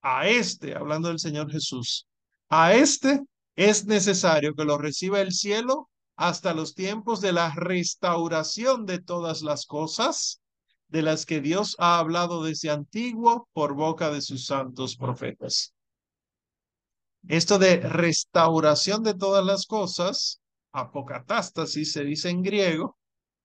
a este, hablando del Señor Jesús, a este es necesario que lo reciba el cielo hasta los tiempos de la restauración de todas las cosas de las que Dios ha hablado desde antiguo por boca de sus santos profetas. Esto de restauración de todas las cosas, apocatástasis se dice en griego,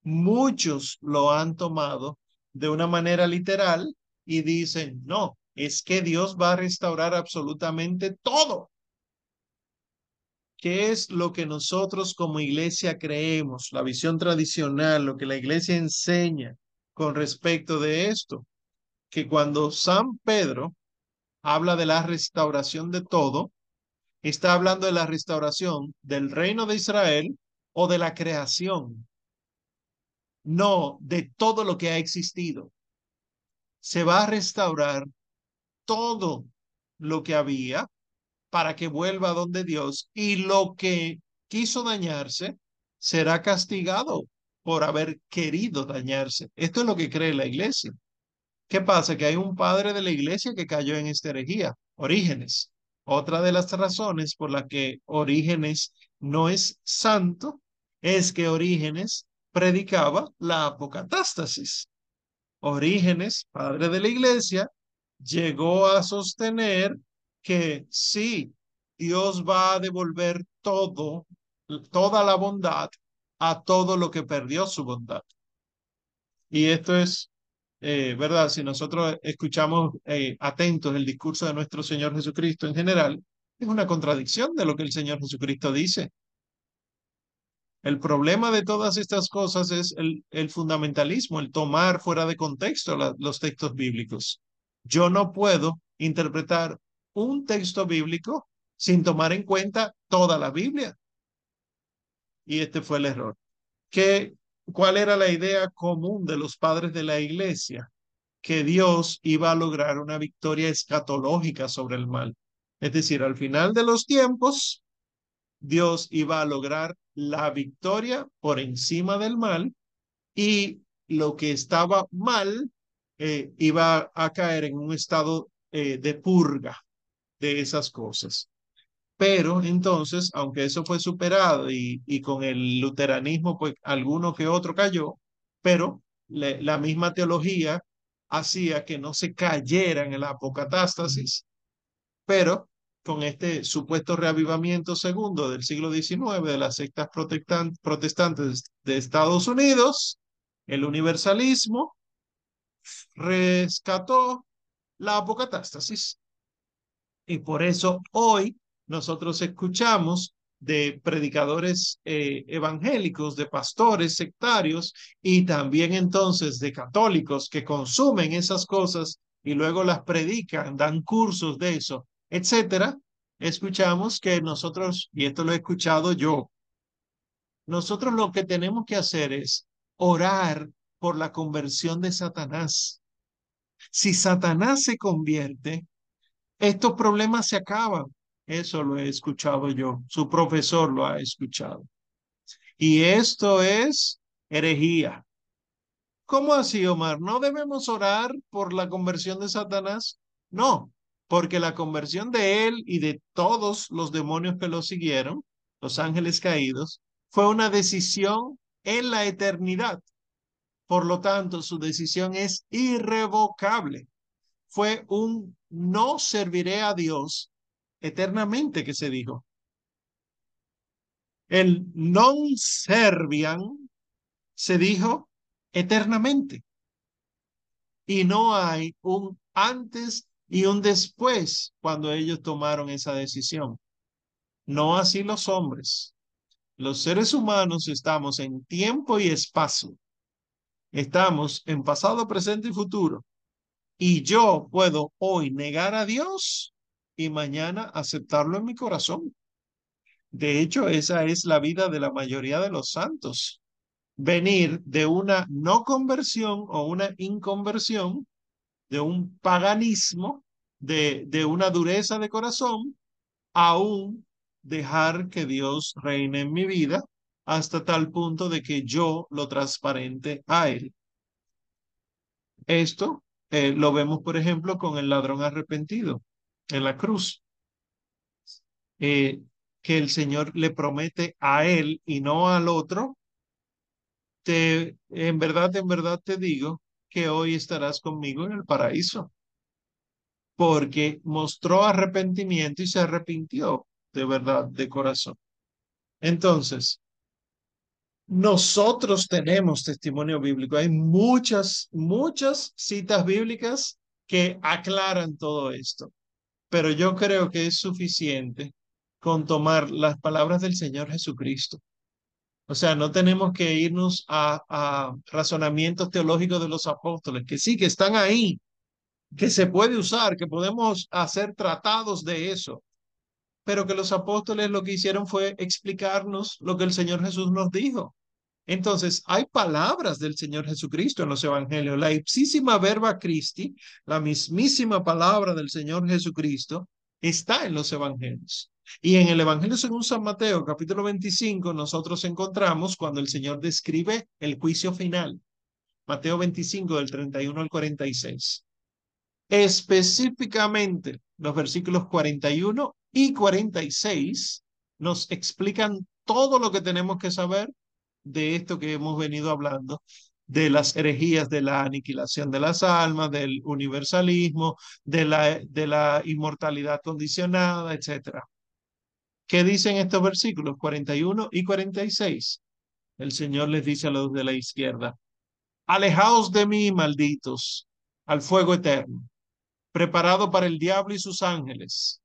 muchos lo han tomado de una manera literal y dicen, no, es que Dios va a restaurar absolutamente todo. ¿Qué es lo que nosotros como iglesia creemos? La visión tradicional, lo que la iglesia enseña con respecto de esto. Que cuando San Pedro habla de la restauración de todo, está hablando de la restauración del reino de Israel o de la creación, no de todo lo que ha existido. Se va a restaurar todo lo que había para que vuelva donde Dios y lo que quiso dañarse será castigado por haber querido dañarse. Esto es lo que cree la iglesia. ¿Qué pasa? Que hay un padre de la iglesia que cayó en esta herejía, Orígenes. Otra de las razones por la que Orígenes no es santo es que Orígenes predicaba la apocatástasis. Orígenes, padre de la iglesia, llegó a sostener que sí, Dios va a devolver todo, toda la bondad a todo lo que perdió su bondad. Y esto es eh, ¿verdad? Si nosotros escuchamos eh, atentos el discurso de nuestro Señor Jesucristo en general, es una contradicción de lo que el Señor Jesucristo dice. El problema de todas estas cosas es el, fundamentalismo, el tomar fuera de contexto los textos bíblicos. Yo no puedo interpretar un texto bíblico sin tomar en cuenta toda la Biblia. Y este fue el error. Que ¿Cuál era la idea común de los padres de la iglesia? Que Dios iba a lograr una victoria escatológica sobre el mal. Es decir, al final de los tiempos, Dios iba a lograr la victoria por encima del mal y lo que estaba mal eh, iba a caer en un estado eh, de purga de esas cosas. Pero entonces, aunque eso fue superado y, y con el luteranismo, pues alguno que otro cayó, pero la misma teología hacía que no se cayera en el apocatástasis, pero con este supuesto reavivamiento segundo del siglo XIX de las sectas protestantes de Estados Unidos, el universalismo rescató la apocatástasis. Y por eso hoy nosotros escuchamos de predicadores eh, evangélicos, de pastores sectarios y también entonces de católicos que consumen esas cosas y luego las predican, dan cursos de eso, etcétera. Escuchamos que nosotros, y esto lo he escuchado yo, nosotros lo que tenemos que hacer es orar por la conversión de Satanás. Si Satanás se convierte, estos problemas se acaban. Eso lo he escuchado yo. Su profesor lo ha escuchado. Y esto es herejía. ¿Cómo así, Omar? ¿No debemos orar por la conversión de Satanás? No, porque la conversión de él y de todos los demonios que lo siguieron, los ángeles caídos, fue una decisión en la eternidad. Por lo tanto, su decisión es irrevocable. Fue un no serviré a Dios eternamente que se dijo. El non servian se dijo eternamente. Y no hay un antes y un después cuando ellos tomaron esa decisión. No así los hombres. Los seres humanos estamos en tiempo y espacio. Estamos en pasado, presente y futuro. Y yo puedo hoy negar a Dios y mañana aceptarlo en mi corazón. De hecho, esa es la vida de la mayoría de los santos. Venir de una no conversión o una inconversión, de un paganismo, de, de una dureza de corazón, aún dejar que Dios reine en mi vida hasta tal punto de que yo lo transparente a Él. Esto eh, lo vemos, por ejemplo, con el ladrón arrepentido en la cruz, eh, que el Señor le promete a él y no al otro, te, en verdad, en verdad te digo que hoy estarás conmigo en el paraíso, porque mostró arrepentimiento y se arrepintió de verdad, de corazón. Entonces, nosotros tenemos testimonio bíblico. Hay muchas, muchas citas bíblicas que aclaran todo esto pero yo creo que es suficiente con tomar las palabras del Señor Jesucristo. O sea, no tenemos que irnos a, razonamientos teológicos de los apóstoles, que sí, que están ahí, que se puede usar, que podemos hacer tratados de eso, pero que los apóstoles lo que hicieron fue explicarnos lo que el Señor Jesús nos dijo. Entonces, hay palabras del Señor Jesucristo en los evangelios. La ipsísima verba Christi, la mismísima palabra del Señor Jesucristo, está en los evangelios. Y en el Evangelio según San Mateo, capítulo 25, nosotros encontramos cuando el Señor describe el juicio final. Mateo 25, del 31 al 46. Específicamente, los versículos 41 y 46 nos explican todo lo que tenemos que saber de esto que hemos venido hablando, de las herejías de la aniquilación de las almas, del universalismo, de la, de la inmortalidad condicionada, etc. ¿Qué dicen estos versículos 41 y 46? El Señor les dice a los de la izquierda, alejaos de mí, malditos, al fuego eterno, preparado para el diablo y sus ángeles,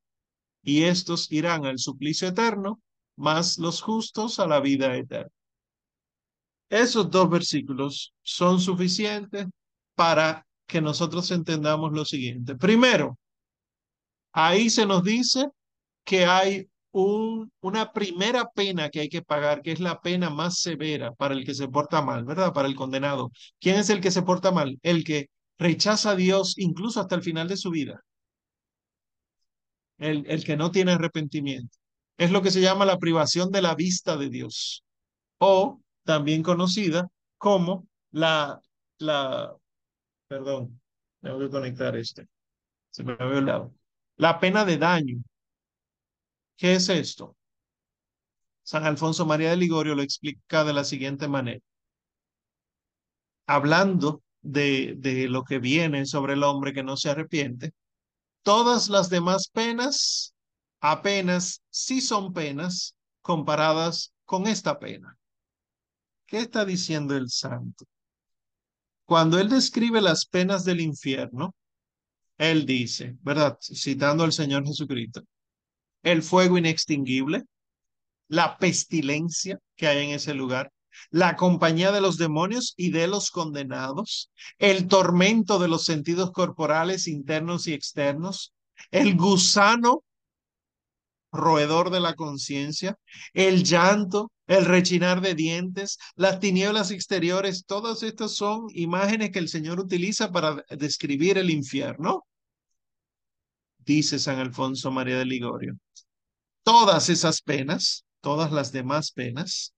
y estos irán al suplicio eterno, más los justos a la vida eterna. Esos dos versículos son suficientes para que nosotros entendamos lo siguiente. Primero, ahí se nos dice que hay un, una primera pena que hay que pagar, que es la pena más severa para el que se porta mal, ¿verdad? Para el condenado. ¿Quién es el que se porta mal? El que rechaza a Dios incluso hasta el final de su vida. El que no tiene arrepentimiento. Es lo que se llama la privación de la vista de Dios. O también conocida como la la, perdón, tengo que conectar este. Se me había olvidado. La pena de daño. ¿Qué es esto? San Alfonso María de Ligorio lo explica de la siguiente manera. Hablando de, de lo que viene sobre el hombre que no se arrepiente, todas las demás penas apenas sí son penas comparadas con esta pena. ¿Qué está diciendo el santo? Cuando él describe las penas del infierno, él dice, ¿verdad? Citando al Señor Jesucristo, el fuego inextinguible, la pestilencia que hay en ese lugar, la compañía de los demonios y de los condenados, el tormento de los sentidos corporales internos y externos, el gusano roedor de la conciencia, el llanto, el rechinar de dientes, las tinieblas exteriores, todas estas son imágenes que el Señor utiliza para describir el infierno. Dice San Alfonso María de Ligorio. Todas esas penas, todas las demás penas,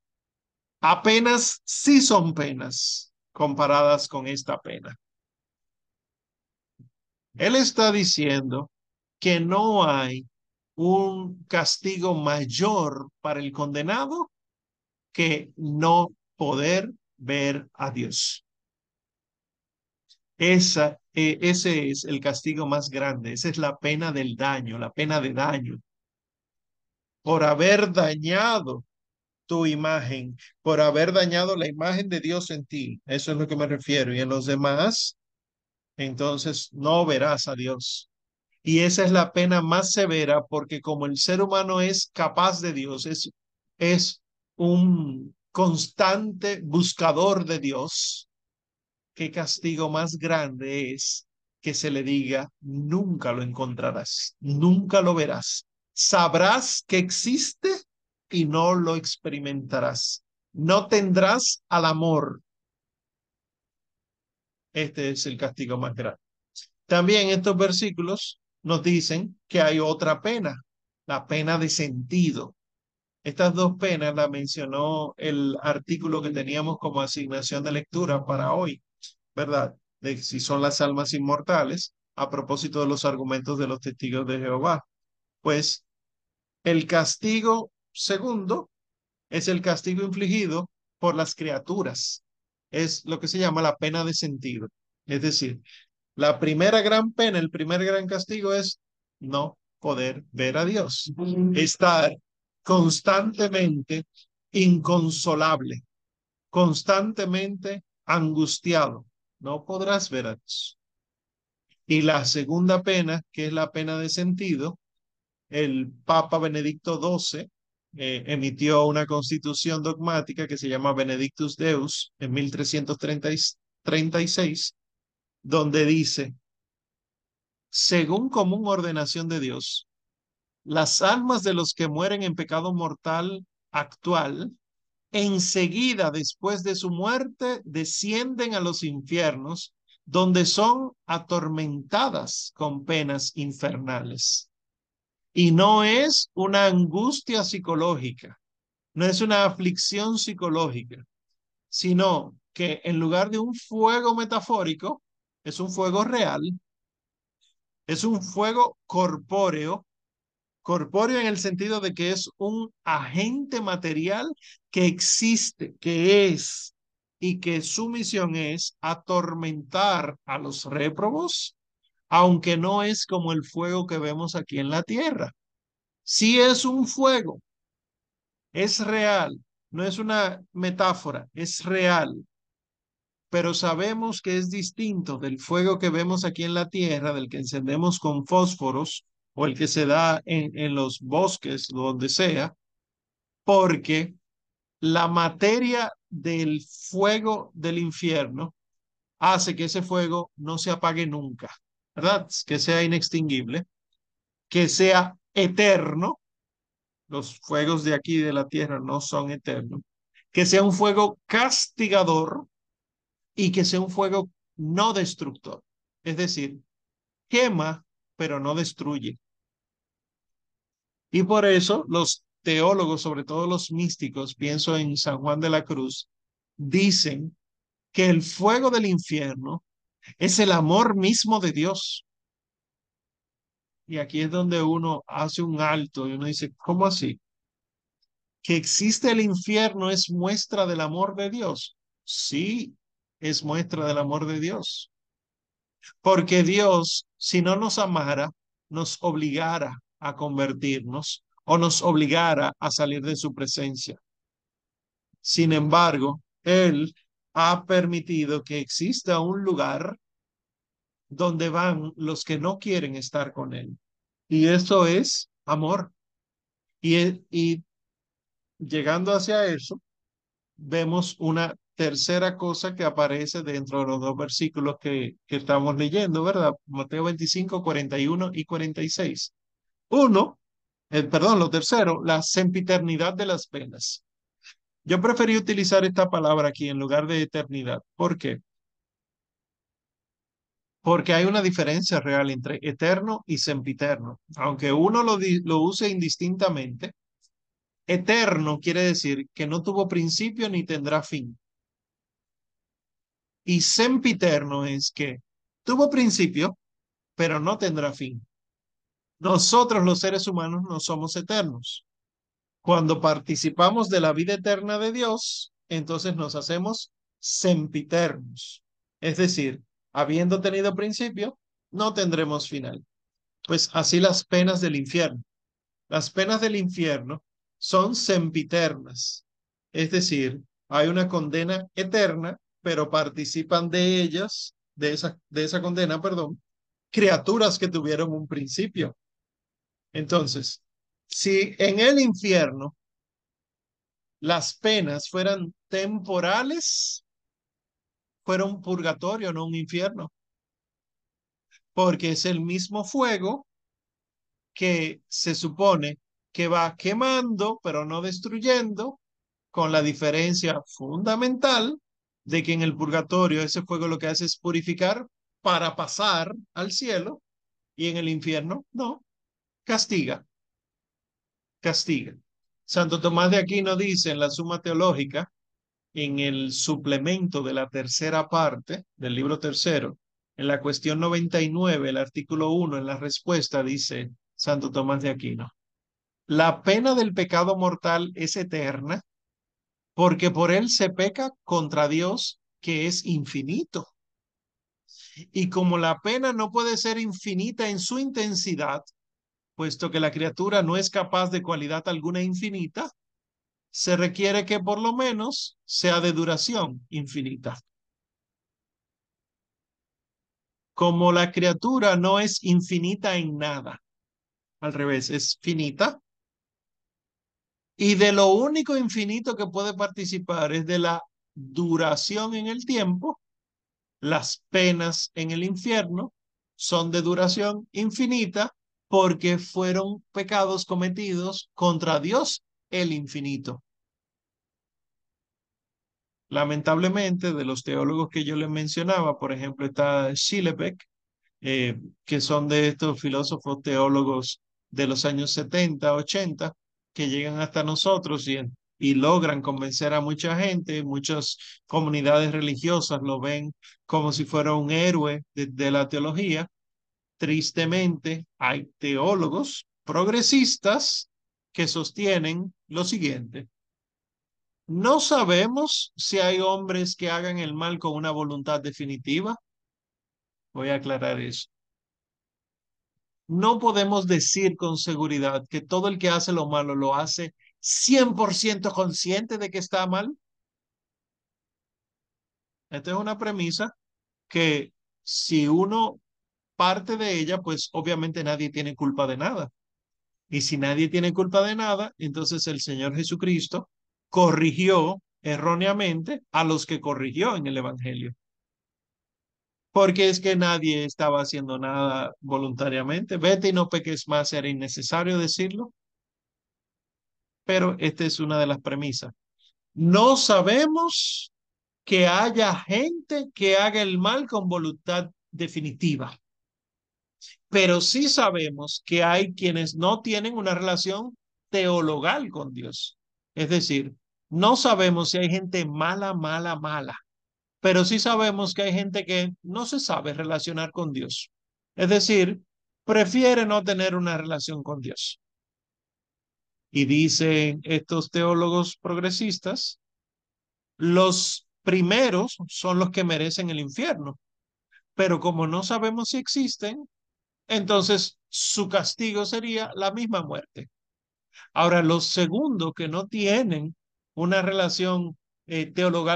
apenas sí son penas comparadas con esta pena. Él está diciendo que no hay un castigo mayor para el condenado que no poder ver a Dios. Esa, eh, ese es el castigo más grande, esa es la pena del daño, la pena de daño. Por haber dañado tu imagen, por haber dañado la imagen de Dios en ti, eso es lo que me refiero, y en los demás, entonces no verás a Dios. Y esa es la pena más severa porque como el ser humano es capaz de Dios, es, es un constante buscador de Dios, qué castigo más grande es que se le diga, nunca lo encontrarás, nunca lo verás. Sabrás que existe y no lo experimentarás. No tendrás al amor. Este es el castigo más grande. También estos versículos nos dicen que hay otra pena, la pena de sentido. Estas dos penas la mencionó el artículo que teníamos como asignación de lectura para hoy, ¿verdad? De si son las almas inmortales, a propósito de los argumentos de los testigos de Jehová. Pues el castigo segundo es el castigo infligido por las criaturas. Es lo que se llama la pena de sentido. Es decir, la primera gran pena, el primer gran castigo es no poder ver a Dios, estar constantemente inconsolable, constantemente angustiado. No podrás ver a Dios. Y la segunda pena, que es la pena de sentido, el Papa Benedicto XII eh, emitió una constitución dogmática que se llama Benedictus Deus en 1336 donde dice, según común ordenación de Dios, las almas de los que mueren en pecado mortal actual, enseguida después de su muerte, descienden a los infiernos, donde son atormentadas con penas infernales. Y no es una angustia psicológica, no es una aflicción psicológica, sino que en lugar de un fuego metafórico, es un fuego real, es un fuego corpóreo, corpóreo en el sentido de que es un agente material que existe, que es, y que su misión es atormentar a los réprobos, aunque no es como el fuego que vemos aquí en la tierra. Sí es un fuego, es real, no es una metáfora, es real pero sabemos que es distinto del fuego que vemos aquí en la tierra, del que encendemos con fósforos o el que se da en, en los bosques, donde sea, porque la materia del fuego del infierno hace que ese fuego no se apague nunca, ¿verdad? Que sea inextinguible, que sea eterno. Los fuegos de aquí de la tierra no son eternos. Que sea un fuego castigador, y que sea un fuego no destructor. Es decir, quema, pero no destruye. Y por eso los teólogos, sobre todo los místicos, pienso en San Juan de la Cruz, dicen que el fuego del infierno es el amor mismo de Dios. Y aquí es donde uno hace un alto y uno dice, ¿cómo así? ¿Que existe el infierno es muestra del amor de Dios? Sí, es muestra del amor de Dios. Porque Dios, si no nos amara, nos obligara a convertirnos o nos obligara a salir de su presencia. Sin embargo, Él ha permitido que exista un lugar donde van los que no quieren estar con Él. Y eso es amor. Y, y llegando hacia eso, vemos una tercera cosa que aparece dentro de los dos versículos que, que estamos leyendo, ¿verdad? Mateo 25, 41 y 46. Uno, el, perdón, lo tercero, la sempiternidad de las penas. Yo preferí utilizar esta palabra aquí en lugar de eternidad. ¿Por qué? Porque hay una diferencia real entre eterno y sempiterno. Aunque uno lo, lo use indistintamente, eterno quiere decir que no tuvo principio ni tendrá fin. Y sempiterno es que tuvo principio, pero no tendrá fin. Nosotros los seres humanos no somos eternos. Cuando participamos de la vida eterna de Dios, entonces nos hacemos sempiternos. Es decir, habiendo tenido principio, no tendremos final. Pues así las penas del infierno. Las penas del infierno son sempiternas. Es decir, hay una condena eterna, pero participan de ellas, de esa, de esa condena, perdón, criaturas que tuvieron un principio. Entonces, si en el infierno las penas fueran temporales, fuera un purgatorio, no un infierno. Porque es el mismo fuego que se supone que va quemando, pero no destruyendo, con la diferencia fundamental de que en el purgatorio ese fuego lo que hace es purificar para pasar al cielo y en el infierno no, castiga castiga. Santo Tomás de Aquino dice en la Suma Teológica, en el suplemento de la tercera parte del libro tercero, en la cuestión 99, el artículo 1, en la respuesta, dice Santo Tomás de Aquino, la pena del pecado mortal es eterna porque por él se peca contra Dios que es infinito. Y como la pena no puede ser infinita en su intensidad, puesto que la criatura no es capaz de cualidad alguna infinita, se requiere que por lo menos sea de duración infinita. Como la criatura no es infinita en nada, al revés, es finita, y de lo único infinito que puede participar es de la duración en el tiempo, las penas en el infierno son de duración infinita porque fueron pecados cometidos contra Dios el infinito. Lamentablemente, de los teólogos que yo les mencionaba, por ejemplo, está Schillebeck, eh, que son de estos filósofos teólogos de los años 70, 80, que llegan hasta nosotros y, y logran convencer a mucha gente, muchas comunidades religiosas lo ven como si fuera un héroe de la teología, tristemente hay teólogos progresistas que sostienen lo siguiente. No sabemos si hay hombres que hagan el mal con una voluntad definitiva. Voy a aclarar eso. No podemos decir con seguridad que todo el que hace lo malo lo hace 100% consciente de que está mal. Esta es una premisa que si uno parte de ella, pues obviamente nadie tiene culpa de nada. Y si nadie tiene culpa de nada, entonces el Señor Jesucristo corrigió erróneamente a los que corrigió en el Evangelio. Porque es que nadie estaba haciendo nada voluntariamente. Vete y no peques más, era innecesario decirlo. Pero esta es una de las premisas. No sabemos que haya gente que haga el mal con voluntad definitiva pero sí sabemos que hay quienes no tienen una relación teologal con Dios. Es decir, no sabemos si hay gente mala, mala, mala. Pero sí sabemos que hay gente que no se sabe relacionar con Dios. Es decir, prefiere no tener una relación con Dios. Y dicen estos teólogos progresistas, los primeros son los que merecen el infierno, pero como no sabemos si existen, entonces su castigo sería la misma muerte. Ahora, los segundos que no tienen una relación eh,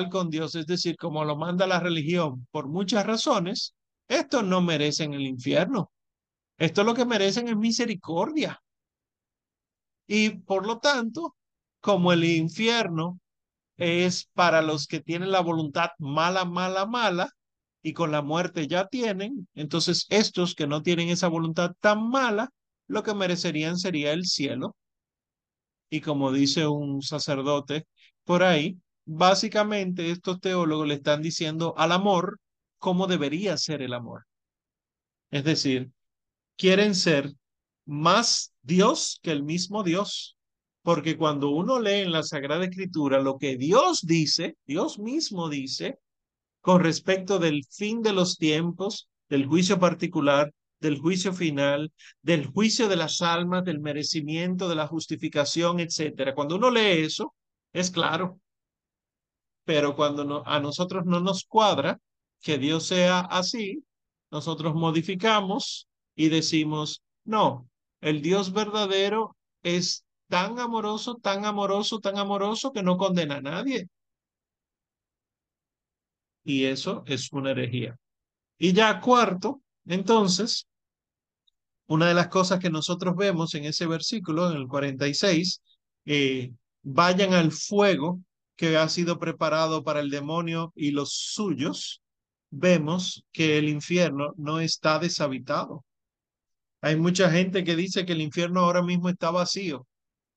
con Dios, es decir, como lo manda la religión, por muchas razones, estos no merecen el infierno. Esto lo que merecen es misericordia. Y por lo tanto, como el infierno es para los que tienen la voluntad mala, mala, mala, y con la muerte ya tienen, entonces estos que no tienen esa voluntad tan mala, lo que merecerían sería el cielo. Y como dice un sacerdote por ahí, básicamente estos teólogos le están diciendo al amor cómo debería ser el amor. Es decir, quieren ser más Dios que el mismo Dios. Porque cuando uno lee en la Sagrada Escritura lo que Dios dice, Dios mismo dice, con respecto del fin de los tiempos, del juicio particular, del juicio final, del juicio de las almas, del merecimiento, de la justificación, etcétera. Cuando uno lee eso, es claro. Pero cuando a nosotros no nos cuadra que Dios sea así, nosotros modificamos y decimos, no, el Dios verdadero es tan amoroso, tan amoroso, tan amoroso que no condena a nadie. Y eso es una herejía. Y ya cuarto, entonces, una de las cosas que nosotros vemos en ese versículo, en el 46, eh, vayan al fuego que ha sido preparado para el demonio y los suyos, vemos que el infierno no está deshabitado. Hay mucha gente que dice que el infierno ahora mismo está vacío,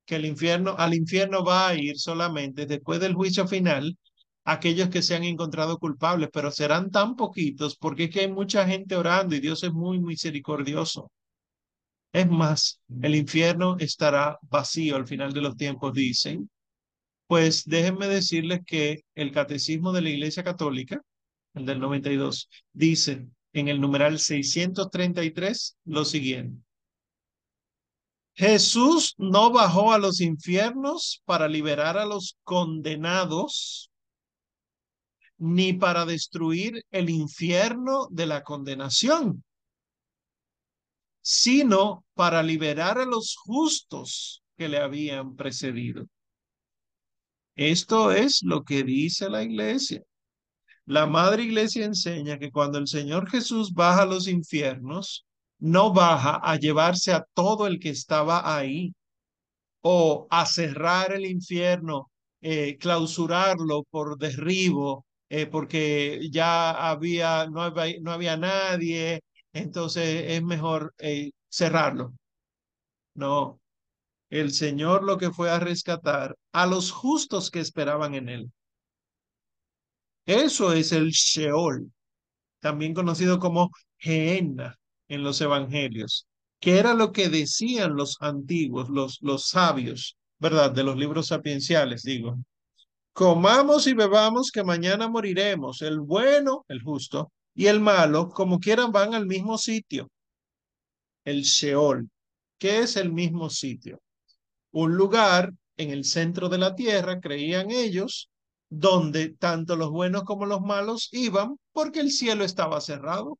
que el infierno, al infierno va a ir solamente después del juicio final aquellos que se han encontrado culpables, pero serán tan poquitos porque es que hay mucha gente orando y Dios es muy misericordioso. Es más, el infierno estará vacío al final de los tiempos, dicen. Pues déjenme decirles que el catecismo de la Iglesia Católica, el del 92, dice en el numeral 633 lo siguiente. Jesús no bajó a los infiernos para liberar a los condenados, ni para destruir el infierno de la condenación, sino para liberar a los justos que le habían precedido. Esto es lo que dice la iglesia. La Madre Iglesia enseña que cuando el Señor Jesús baja a los infiernos, no baja a llevarse a todo el que estaba ahí o a cerrar el infierno, eh, clausurarlo por derribo, eh, porque ya había no, había, no había nadie, entonces es mejor eh, cerrarlo. No, el Señor lo que fue a rescatar a los justos que esperaban en él. Eso es el Sheol, también conocido como Gehenna en los evangelios, que era lo que decían los antiguos, los, los sabios, ¿verdad? De los libros sapienciales, digo. Comamos y bebamos que mañana moriremos. El bueno, el justo, y el malo, como quieran, van al mismo sitio. El Sheol, que es el mismo sitio. Un lugar en el centro de la tierra, creían ellos, donde tanto los buenos como los malos iban porque el cielo estaba cerrado.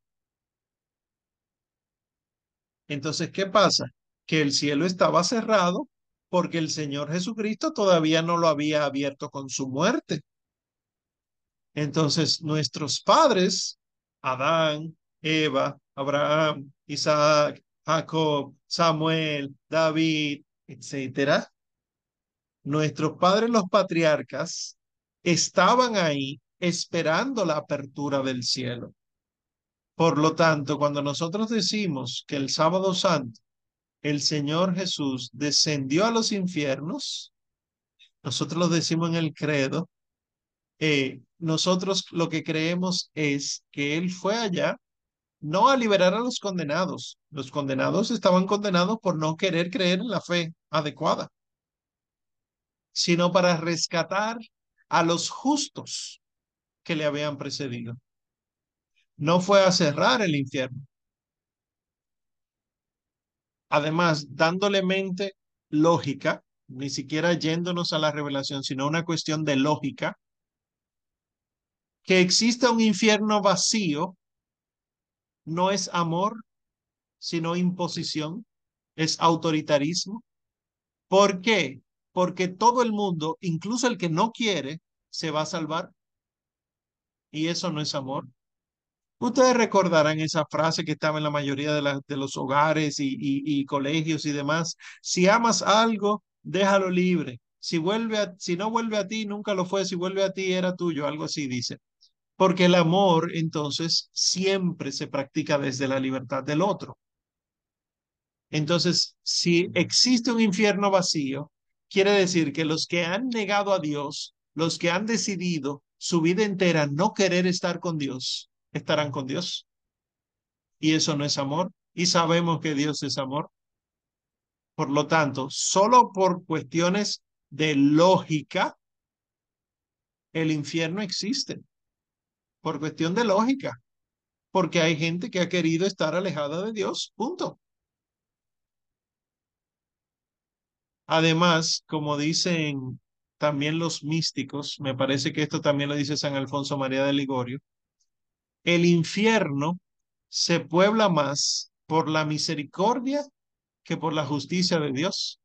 Entonces, ¿qué pasa? Que el cielo estaba cerrado porque el Señor Jesucristo todavía no lo había abierto con su muerte. Entonces, nuestros padres, Adán, Eva, Abraham, Isaac, Jacob, Samuel, David, etcétera, nuestros padres los patriarcas estaban ahí esperando la apertura del cielo. Por lo tanto, cuando nosotros decimos que el sábado santo el Señor Jesús descendió a los infiernos, nosotros lo decimos en el credo, eh, nosotros lo que creemos es que Él fue allá no a liberar a los condenados. Los condenados estaban condenados por no querer creer en la fe adecuada, sino para rescatar a los justos que le habían precedido. No fue a cerrar el infierno. Además, dándole mente lógica, ni siquiera yéndonos a la revelación, sino una cuestión de lógica, que exista un infierno vacío no es amor, sino imposición, es autoritarismo. ¿Por qué? Porque todo el mundo, incluso el que no quiere, se va a salvar. Y eso no es amor. Ustedes recordarán esa frase que estaba en la mayoría de, los hogares y, y, colegios y demás. Si amas algo, déjalo libre. Si, vuelve a, si no vuelve a ti, nunca lo fue. Si vuelve a ti, era tuyo. Algo así dice. Porque el amor, entonces, siempre se practica desde la libertad del otro. Entonces, si existe un infierno vacío, quiere decir que los que han negado a Dios, los que han decidido su vida entera no querer estar con Dios, estarán con Dios. Y eso no es amor. Y sabemos que Dios es amor. Por lo tanto, solo por cuestiones de lógica, el infierno existe. Por cuestión de lógica. Porque hay gente que ha querido estar alejada de Dios. Punto. Además, como dicen también los místicos, me parece que esto también lo dice San Alfonso María de Ligorio, el infierno se puebla más por la misericordia que por la justicia de Dios.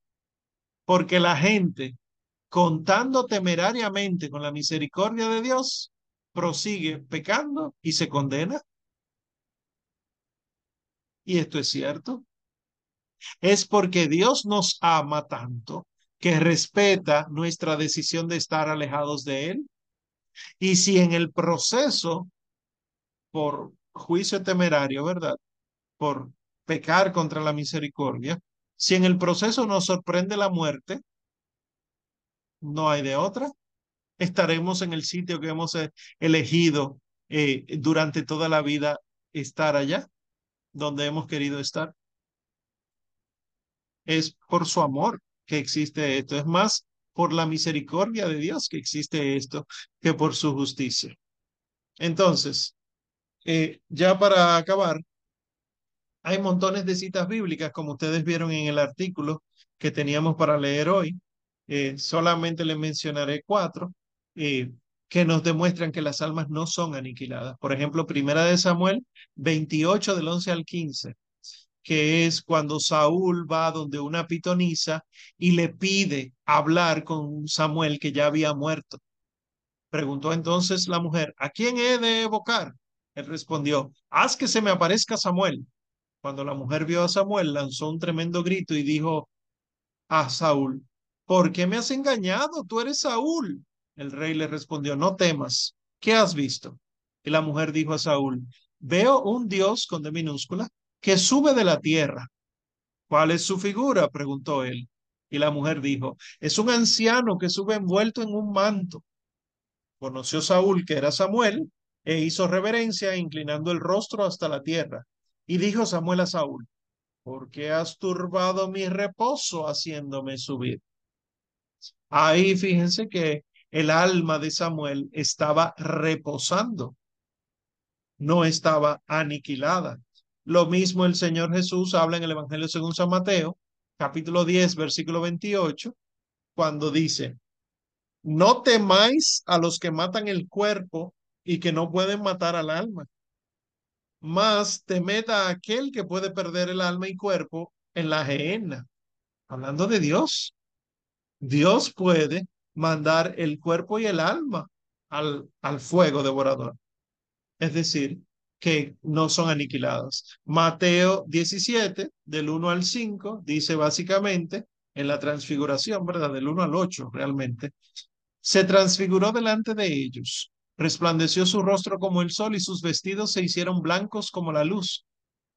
Porque la gente, contando temerariamente con la misericordia de Dios, prosigue pecando y se condena. Y esto es cierto es porque Dios nos ama tanto que respeta nuestra decisión de estar alejados de Él. Y si en el proceso, por juicio temerario, ¿verdad? Por pecar contra la misericordia, si en el proceso nos sorprende la muerte, no hay de otra. Estaremos en el sitio que hemos eh, elegido eh, durante toda la vida estar allá, donde hemos querido estar es por su amor que existe esto, es más por la misericordia de Dios que existe esto que por su justicia. Entonces, eh, ya para acabar, hay montones de citas bíblicas, como ustedes vieron en el artículo que teníamos para leer hoy. Eh, solamente les mencionaré cuatro eh, que nos demuestran que las almas no son aniquiladas. Por ejemplo, Primera de Samuel 28 del 11 al 15 que es cuando Saúl va donde una pitonisa y le pide hablar con Samuel que ya había muerto. Preguntó entonces la mujer, ¿a quién he de evocar? Él respondió, haz que se me aparezca Samuel. Cuando la mujer vio a Samuel, lanzó un tremendo grito y dijo a Saúl, ¿por qué me has engañado? Tú eres Saúl. El rey le respondió, no temas, ¿qué has visto? Y la mujer dijo a Saúl, veo un Dios con D minúscula que sube de la tierra. ¿Cuál es su figura? preguntó él. Y la mujer dijo, es un anciano que sube envuelto en un manto. Conoció Saúl que era Samuel e hizo reverencia inclinando el rostro hasta la tierra. Y dijo Samuel a Saúl, ¿por qué has turbado mi reposo haciéndome subir? Ahí fíjense que el alma de Samuel estaba reposando, no estaba aniquilada. Lo mismo el Señor Jesús habla en el Evangelio según San Mateo, capítulo 10, versículo 28, cuando dice, no temáis a los que matan el cuerpo y que no pueden matar al alma, más temed a aquel que puede perder el alma y cuerpo en la gehenna. Hablando de Dios, Dios puede mandar el cuerpo y el alma al, al fuego devorador. Es decir, que no son aniquilados. Mateo 17, del 1 al 5, dice básicamente en la transfiguración, ¿verdad? Del 1 al 8 realmente. Se transfiguró delante de ellos, resplandeció su rostro como el sol y sus vestidos se hicieron blancos como la luz.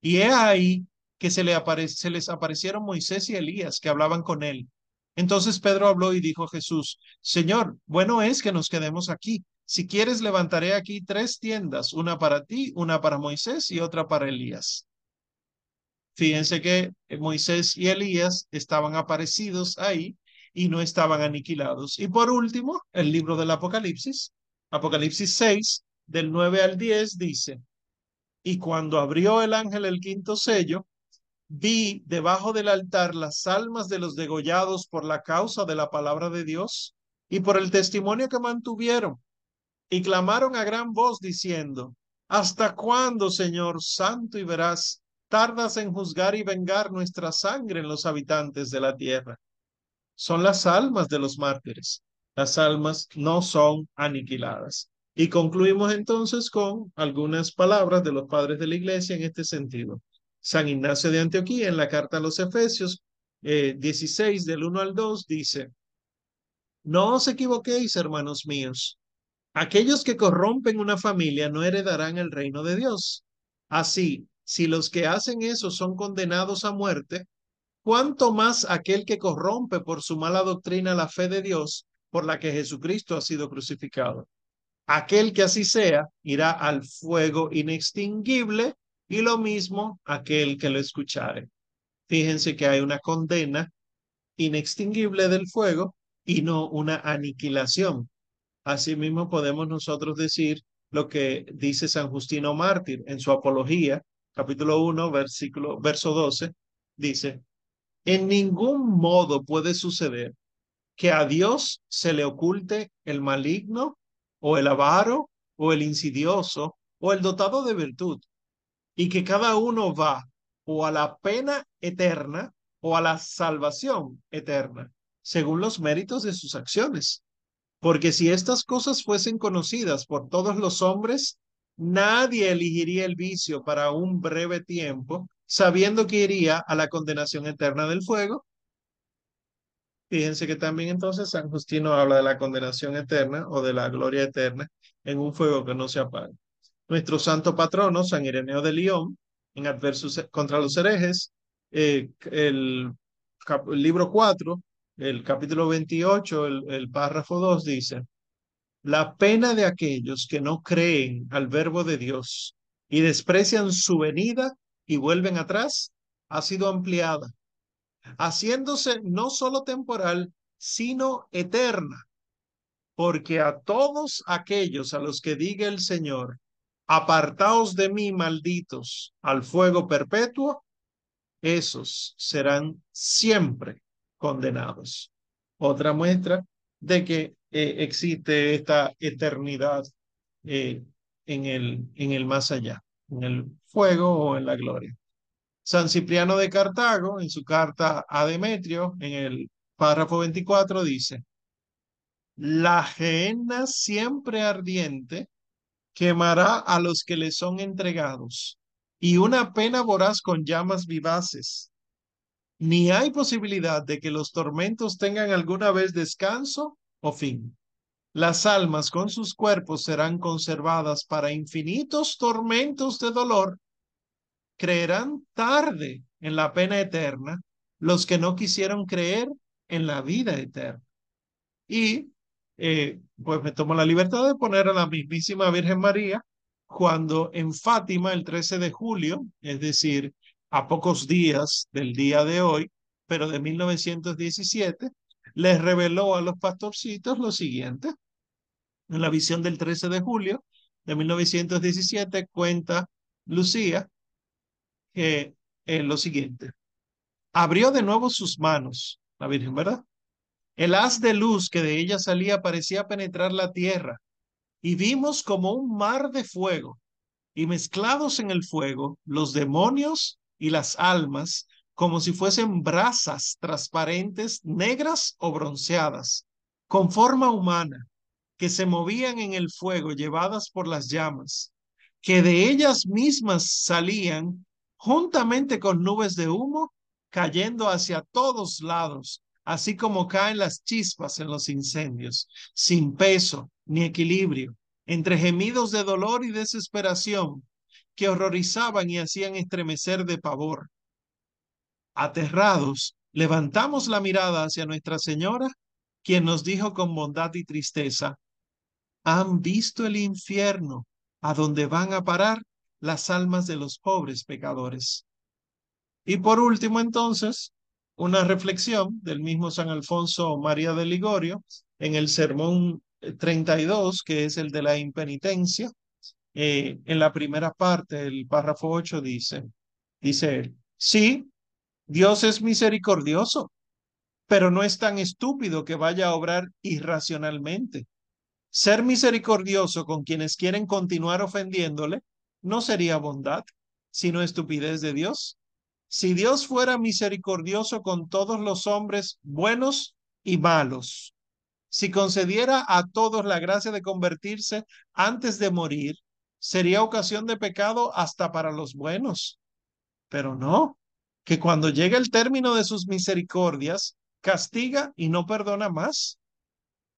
Y he ahí que se, se les aparecieron Moisés y Elías que hablaban con él. Entonces Pedro habló y dijo a Jesús, Señor, bueno es que nos quedemos aquí. Si quieres, levantaré aquí tres tiendas, una para ti, una para Moisés y otra para Elías. Fíjense que Moisés y Elías estaban aparecidos ahí y no estaban aniquilados. Y por último, el libro del Apocalipsis, Apocalipsis 6, del 9 al 10, dice, y cuando abrió el ángel el quinto sello, vi debajo del altar las almas de los degollados por la causa de la palabra de Dios y por el testimonio que mantuvieron, y clamaron a gran voz diciendo, ¿Hasta cuándo, Señor santo y veraz, tardas en juzgar y vengar nuestra sangre en los habitantes de la tierra? Son las almas de los mártires. Las almas no son aniquiladas. Y concluimos entonces con algunas palabras de los padres de la iglesia en este sentido. San Ignacio de Antioquía en la carta a los Efesios 16 del 1 al 2 dice, no os equivoquéis, hermanos míos. Aquellos que corrompen una familia no heredarán el reino de Dios. Así, si los que hacen eso son condenados a muerte, ¿cuánto más aquel que corrompe por su mala doctrina la fe de Dios por la que Jesucristo ha sido crucificado? Aquel que así sea irá al fuego inextinguible y lo mismo aquel que lo escuchare. Fíjense que hay una condena inextinguible del fuego y no una aniquilación. Asimismo podemos nosotros decir lo que dice San Justino Mártir en su Apología, capítulo 1, versículo, verso 12, dice, en ningún modo puede suceder que a Dios se le oculte el maligno o el avaro o el insidioso o el dotado de virtud, y que cada uno va o a la pena eterna o a la salvación eterna, según los méritos de sus acciones. Porque si estas cosas fuesen conocidas por todos los hombres, nadie elegiría el vicio para un breve tiempo, sabiendo que iría a la condenación eterna del fuego. Fíjense que también entonces San Justino habla de la condenación eterna o de la gloria eterna en un fuego que no se apaga. Nuestro santo patrono, San Ireneo de León, en Adversus contra los herejes, eh, el, el libro 4, el capítulo 28, el, párrafo 2 dice, la pena de aquellos que no creen al verbo de Dios y desprecian su venida y vuelven atrás ha sido ampliada, haciéndose no solo temporal, sino eterna, porque a todos aquellos a los que diga el Señor, apartaos de mí, malditos, al fuego perpetuo, esos serán siempre condenados. Otra muestra de que eh, existe esta eternidad eh, en, el, en el más allá, en el fuego o en la gloria. San Cipriano de Cartago, en su carta a Demetrio, en el párrafo 24, dice, la gehenna siempre ardiente quemará a los que le son entregados, y una pena voraz con llamas vivaces ni hay posibilidad de que los tormentos tengan alguna vez descanso o fin. Las almas con sus cuerpos serán conservadas para infinitos tormentos de dolor. Creerán tarde en la pena eterna los que no quisieron creer en la vida eterna. Y eh, pues me tomo la libertad de poner a la mismísima Virgen María cuando en Fátima el 13 de julio, es decir, a pocos días del día de hoy, pero de 1917, les reveló a los pastorcitos lo siguiente. En la visión del 13 de julio de 1917 cuenta Lucía que es lo siguiente. Abrió de nuevo sus manos, la Virgen, ¿verdad? El haz de luz que de ella salía parecía penetrar la tierra y vimos como un mar de fuego y mezclados en el fuego los demonios y las almas como si fuesen brasas transparentes, negras o bronceadas, con forma humana, que se movían en el fuego llevadas por las llamas, que de ellas mismas salían juntamente con nubes de humo, cayendo hacia todos lados, así como caen las chispas en los incendios, sin peso ni equilibrio, entre gemidos de dolor y desesperación, que horrorizaban y hacían estremecer de pavor. Aterrados, levantamos la mirada hacia Nuestra Señora, quien nos dijo con bondad y tristeza, han visto el infierno a donde van a parar las almas de los pobres pecadores. Y por último, entonces, una reflexión del mismo San Alfonso María de Ligorio en el sermón 32, que es el de la impenitencia, eh, en la primera parte, el párrafo 8 dice, dice él, sí, Dios es misericordioso, pero no es tan estúpido que vaya a obrar irracionalmente. Ser misericordioso con quienes quieren continuar ofendiéndole no sería bondad, sino estupidez de Dios. Si Dios fuera misericordioso con todos los hombres buenos y malos, si concediera a todos la gracia de convertirse antes de morir, sería ocasión de pecado hasta para los buenos. Pero no, que cuando llega el término de sus misericordias, castiga y no perdona más.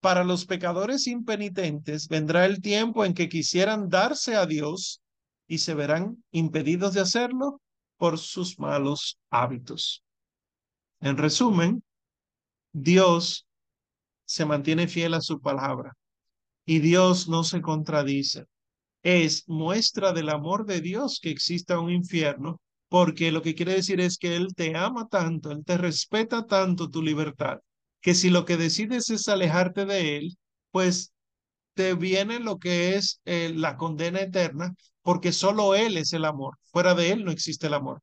Para los pecadores impenitentes vendrá el tiempo en que quisieran darse a Dios y se verán impedidos de hacerlo por sus malos hábitos. En resumen, Dios se mantiene fiel a su palabra y Dios no se contradice es muestra del amor de Dios que exista un infierno, porque lo que quiere decir es que Él te ama tanto, Él te respeta tanto tu libertad, que si lo que decides es alejarte de Él, pues te viene lo que es eh, la condena eterna, porque solo Él es el amor, fuera de Él no existe el amor.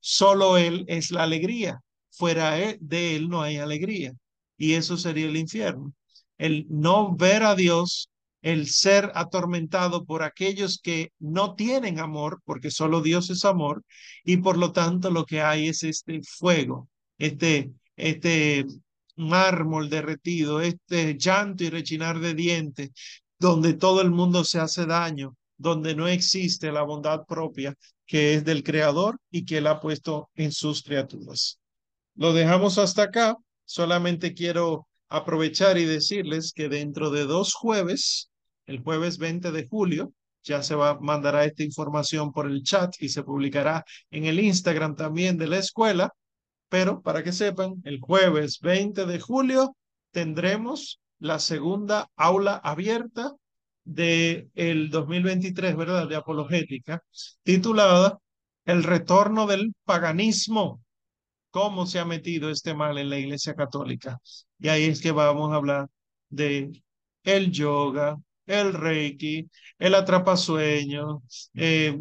Solo Él es la alegría, fuera de Él no hay alegría, y eso sería el infierno. El no ver a Dios el ser atormentado por aquellos que no tienen amor, porque solo Dios es amor, y por lo tanto lo que hay es este fuego, este, este mármol derretido, este llanto y rechinar de dientes, donde todo el mundo se hace daño, donde no existe la bondad propia que es del Creador y que Él ha puesto en sus criaturas. Lo dejamos hasta acá. Solamente quiero aprovechar y decirles que dentro de dos jueves el jueves 20 de julio. Ya se va, mandará esta información por el chat y se publicará en el Instagram también de la escuela. Pero para que sepan, el jueves 20 de julio tendremos la segunda aula abierta de el 2023, ¿verdad? De apologética, titulada El retorno del paganismo. ¿Cómo se ha metido este mal en la Iglesia Católica? Y ahí es que vamos a hablar de el yoga, el reiki, el atrapasueño, eh,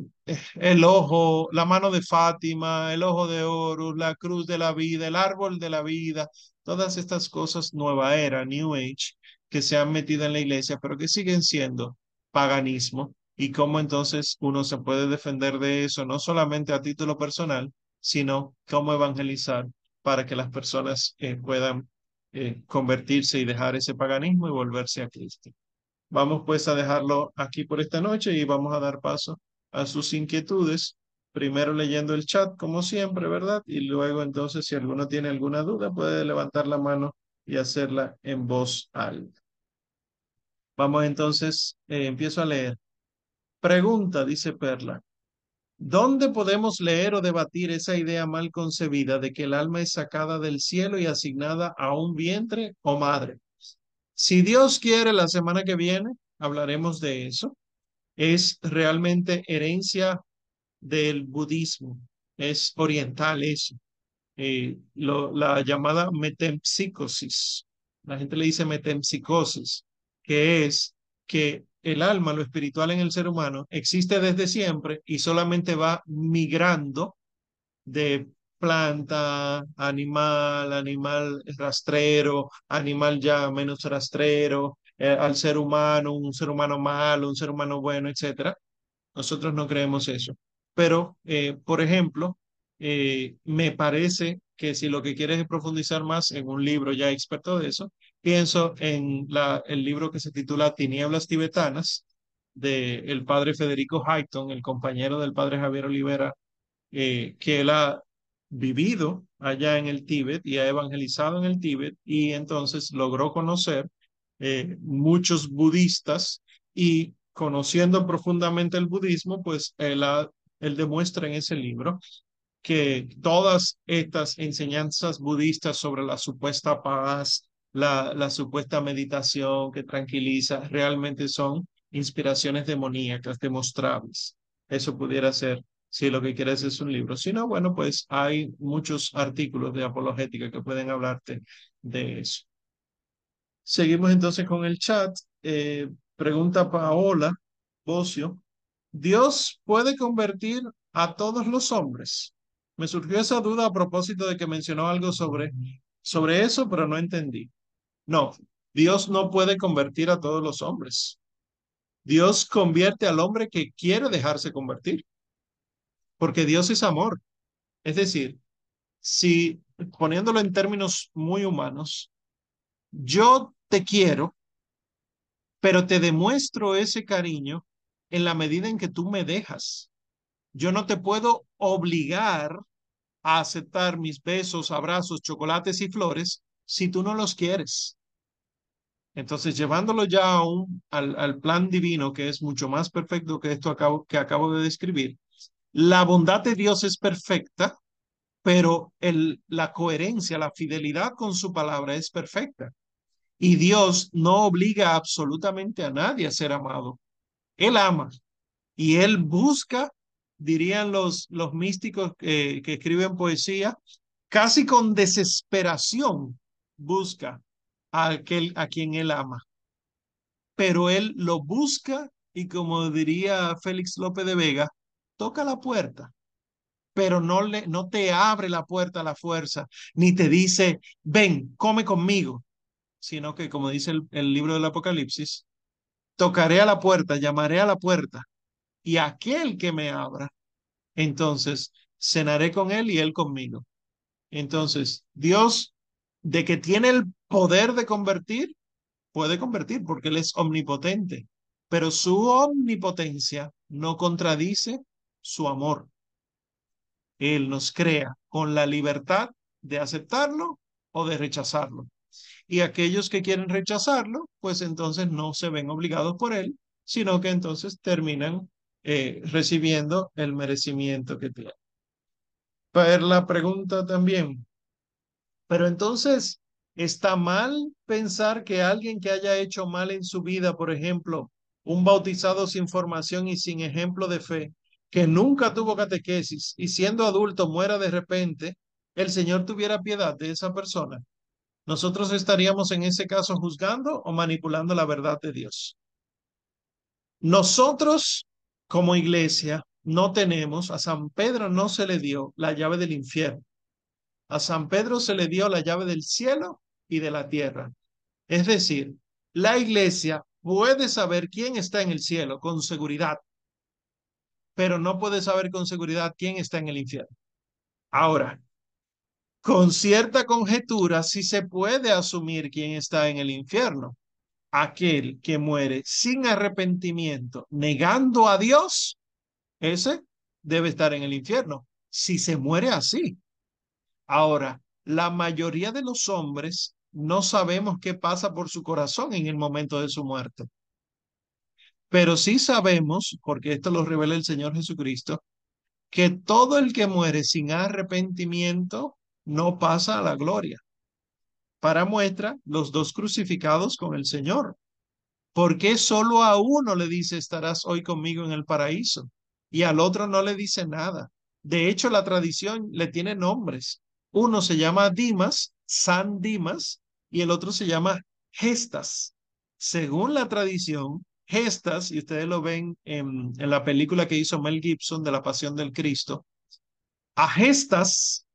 el ojo, la mano de Fátima, el ojo de oro, la cruz de la vida, el árbol de la vida, todas estas cosas nueva era, New Age, que se han metido en la iglesia, pero que siguen siendo paganismo. Y cómo entonces uno se puede defender de eso, no solamente a título personal, sino cómo evangelizar para que las personas eh, puedan eh, convertirse y dejar ese paganismo y volverse a Cristo. Vamos pues a dejarlo aquí por esta noche y vamos a dar paso a sus inquietudes. Primero leyendo el chat, como siempre, ¿verdad? Y luego entonces, si alguno tiene alguna duda, puede levantar la mano y hacerla en voz alta. Vamos entonces, eh, empiezo a leer. Pregunta, dice Perla. ¿Dónde podemos leer o debatir esa idea mal concebida de que el alma es sacada del cielo y asignada a un vientre o madre? Si Dios quiere, la semana que viene hablaremos de eso. Es realmente herencia del budismo, es oriental eso. Eh, la llamada metempsicosis. La gente le dice metempsicosis, que es que el alma, lo espiritual en el ser humano, existe desde siempre y solamente va migrando de planta, animal, animal rastrero, animal ya menos rastrero, eh, al ser humano, un ser humano malo, un ser humano bueno, etcétera. Nosotros no creemos eso. Pero, eh, por ejemplo, eh, me parece que si lo que quieres es profundizar más en un libro ya experto de eso, pienso en la, el libro que se titula Tinieblas Tibetanas del el padre Federico Hayton, el compañero del padre Javier Olivera, que él ha vivido allá en el Tíbet y ha evangelizado en el Tíbet y entonces logró conocer eh, muchos budistas y conociendo profundamente el budismo, pues él, él demuestra en ese libro que todas estas enseñanzas budistas sobre la supuesta paz, la supuesta meditación que tranquiliza, realmente son inspiraciones demoníacas demostrables. Eso pudiera ser si lo que quieres es un libro. Si no, bueno, pues hay muchos artículos de apologética que pueden hablarte de eso. Seguimos entonces con el chat. Eh, pregunta Paola Bocio. ¿Dios puede convertir a todos los hombres? Me surgió esa duda a propósito de que mencionó algo sobre, sobre eso, pero no entendí. No, Dios no puede convertir a todos los hombres. Dios convierte al hombre que quiere dejarse convertir, porque Dios es amor. Es decir, si poniéndolo en términos muy humanos, yo te quiero, pero te demuestro ese cariño en la medida en que tú me dejas. Yo no te puedo obligar a aceptar mis besos, abrazos, chocolates y flores si tú no los quieres. Entonces, llevándolo ya a un, al, al, plan divino, que es mucho más perfecto que esto acabo, que acabo de describir, la bondad de Dios es perfecta, pero la coherencia, la fidelidad con su palabra es perfecta. Y Dios no obliga absolutamente a nadie a ser amado. Él ama y él busca, dirían los, los místicos que, que escriben poesía, casi con desesperación busca a aquel a quien él ama. Pero él lo busca y como diría Félix López de Vega, toca la puerta, pero no, le, no te abre la puerta a la fuerza, ni te dice, ven, come conmigo, sino que como dice el, el libro del Apocalipsis, tocaré a la puerta, llamaré a la puerta, y aquel que me abra, entonces cenaré con él y él conmigo. Entonces, Dios, de que tiene el poder de convertir, puede convertir porque Él es omnipotente, pero su omnipotencia no contradice su amor. Él nos crea con la libertad de aceptarlo o de rechazarlo. Y aquellos que quieren rechazarlo, pues entonces no se ven obligados por Él, sino que entonces terminan eh, recibiendo el merecimiento que tienen. Para la pregunta también, pero entonces, ¿está mal pensar que alguien que haya hecho mal en su vida, por ejemplo, un bautizado sin formación y sin ejemplo de fe, que nunca tuvo catequesis y siendo adulto muera de repente, el Señor tuviera piedad de esa persona? ¿Nosotros estaríamos en ese caso juzgando o manipulando la verdad de Dios? Nosotros, como iglesia, no tenemos, a San Pedro no se le dio la llave del infierno. A San Pedro se le dio la llave del cielo y de la tierra. Es decir, la iglesia puede saber quién está en el cielo con seguridad, pero no puede saber con seguridad quién está en el infierno. Ahora, con cierta conjetura sí se puede asumir quién está en el infierno. Aquel que muere sin arrepentimiento, negando a Dios, ese debe estar en el infierno. Si se muere así, Ahora, la mayoría de los hombres no sabemos qué pasa por su corazón en el momento de su muerte. Pero sí sabemos, porque esto lo revela el Señor Jesucristo, que todo el que muere sin arrepentimiento no pasa a la gloria. Para muestra, los dos crucificados con el Señor. ¿Por qué solo a uno le dice estarás hoy conmigo en el paraíso y al otro no le dice nada? De hecho, la tradición le tiene nombres. Uno se llama Dimas, San Dimas, y el otro se llama Gestas. Según la tradición, Gestas, y ustedes lo ven en, la película que hizo Mel Gibson de la Pasión del Cristo, a Gestas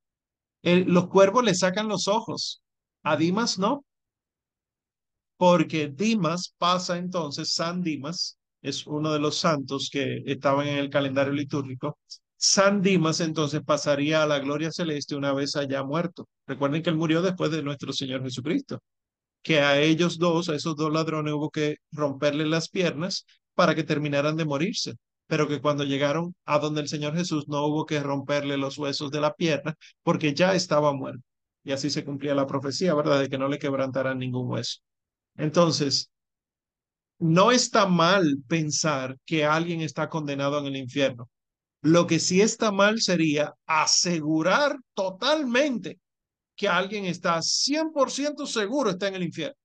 los cuervos le sacan los ojos, a Dimas no, porque Dimas pasa entonces, San Dimas, es uno de los santos que estaban en el calendario litúrgico, San Dimas entonces pasaría a la gloria celeste una vez haya muerto. Recuerden que él murió después de nuestro Señor Jesucristo, que a ellos dos, a esos dos ladrones, hubo que romperle las piernas para que terminaran de morirse, pero que cuando llegaron a donde el Señor Jesús no hubo que romperle los huesos de la pierna porque ya estaba muerto. Y así se cumplía la profecía, ¿verdad? De que no le quebrantaran ningún hueso. Entonces, no está mal pensar que alguien está condenado en el infierno. Lo que sí está mal sería asegurar totalmente que alguien está 100% seguro está en el infierno.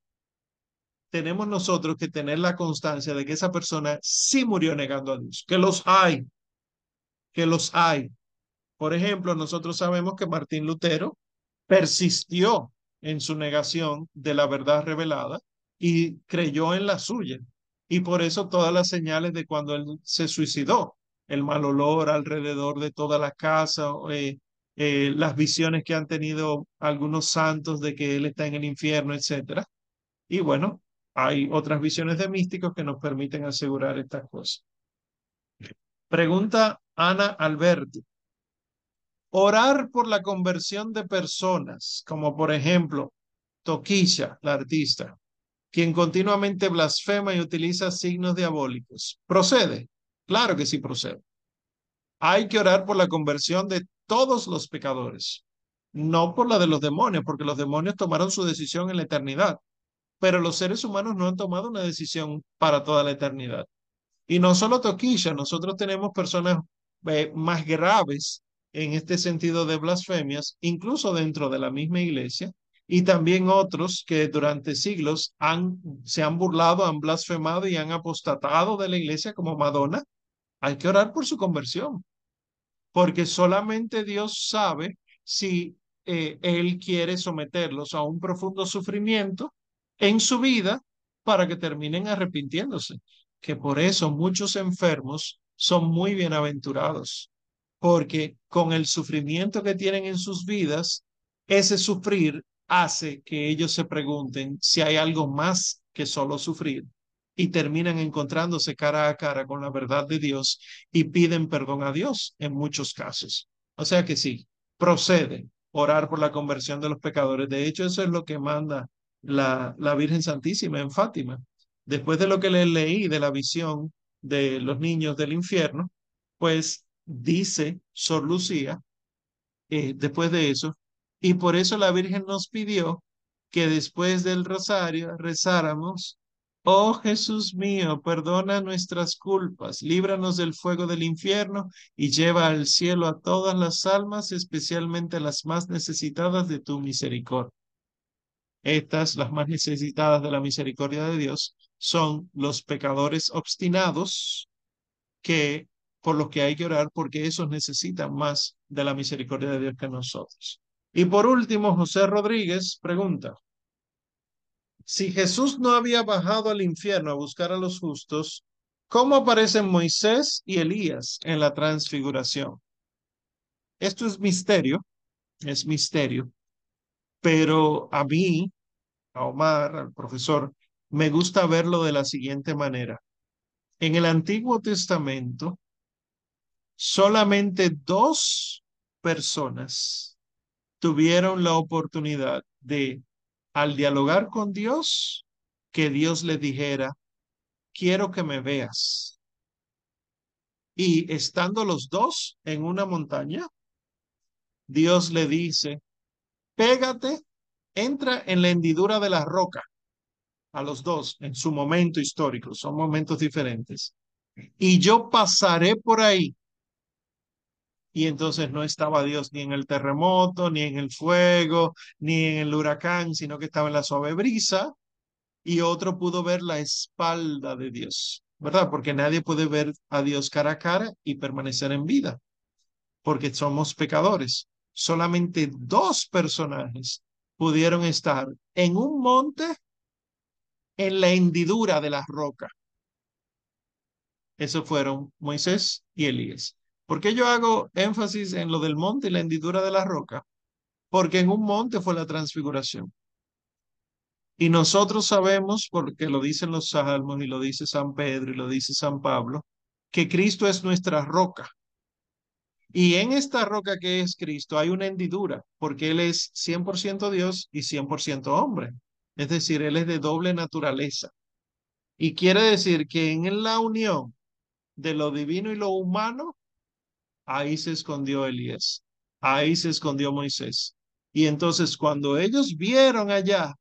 Tenemos nosotros que tener la constancia de que esa persona sí murió negando a Dios, que los hay, que los hay. Por ejemplo, nosotros sabemos que Martín Lutero persistió en su negación de la verdad revelada y creyó en la suya. Y por eso todas las señales de cuando él se suicidó, el mal olor alrededor de toda la casa, eh, eh, las visiones que han tenido algunos santos de que él está en el infierno, etcétera. Y bueno, hay otras visiones de místicos que nos permiten asegurar estas cosas. Pregunta Ana Alberti. Orar por la conversión de personas, como por ejemplo Toquilla, la artista, quien continuamente blasfema y utiliza signos diabólicos. ¿Procede? Claro que sí procede. Hay que orar por la conversión de todos los pecadores, no por la de los demonios, porque los demonios tomaron su decisión en la eternidad, pero los seres humanos no han tomado una decisión para toda la eternidad. Y no solo Toquilla, nosotros tenemos personas eh, más graves en este sentido de blasfemias, incluso dentro de la misma iglesia, y también otros que durante siglos se han burlado, han blasfemado y han apostatado de la iglesia como Madonna. Hay que orar por su conversión, porque solamente Dios sabe si eh, Él quiere someterlos a un profundo sufrimiento en su vida para que terminen arrepintiéndose, que por eso muchos enfermos son muy bienaventurados, porque con el sufrimiento que tienen en sus vidas, ese sufrir hace que ellos se pregunten si hay algo más que solo sufrir y terminan encontrándose cara a cara con la verdad de Dios y piden perdón a Dios en muchos casos. O sea que sí, procede orar por la conversión de los pecadores. De hecho, eso es lo que manda la, la Virgen Santísima en Fátima. Después de lo que le leí de la visión de los niños del infierno, pues dice Sor Lucía, eh, después de eso, y por eso la Virgen nos pidió que después del rosario rezáramos, oh Jesús mío, perdona nuestras culpas, líbranos del fuego del infierno y lleva al cielo a todas las almas, especialmente las más necesitadas de tu misericordia. Estas, las más necesitadas de la misericordia de Dios, son los pecadores obstinados que por los que hay que orar porque esos necesitan más de la misericordia de Dios que nosotros. Y por último, José Rodríguez pregunta, si Jesús no había bajado al infierno a buscar a los justos, ¿cómo aparecen Moisés y Elías en la transfiguración? Esto es misterio, es misterio, pero a mí, a Omar, al profesor, me gusta verlo de la siguiente manera. En el Antiguo Testamento, solamente dos personas tuvieron la oportunidad de, al dialogar con Dios, que Dios le dijera, quiero que me veas. Y estando los dos en una montaña, Dios le dice, pégate, entra en la hendidura de la roca, a los dos en su momento histórico, son momentos diferentes. Y yo pasaré por ahí y entonces no estaba Dios ni en el terremoto, ni en el fuego, ni en el huracán, sino que estaba en la suave brisa y otro pudo ver la espalda de Dios, ¿verdad? Porque nadie puede ver a Dios cara a cara y permanecer en vida, porque somos pecadores. Solamente dos personajes pudieron estar en un monte en la hendidura de la roca. Esos fueron Moisés y Elías. ¿Por qué yo hago énfasis en lo del monte y la hendidura de la roca? Porque en un monte fue la transfiguración. Y nosotros sabemos, porque lo dicen los salmos y lo dice San Pedro y lo dice San Pablo, que Cristo es nuestra roca. Y en esta roca que es Cristo hay una hendidura, porque Él es 100% Dios y 100% hombre. Es decir, Él es de doble naturaleza. Y quiere decir que en la unión de lo divino y lo humano ahí se escondió Elías, ahí se escondió Moisés. Y entonces cuando ellos vieron allá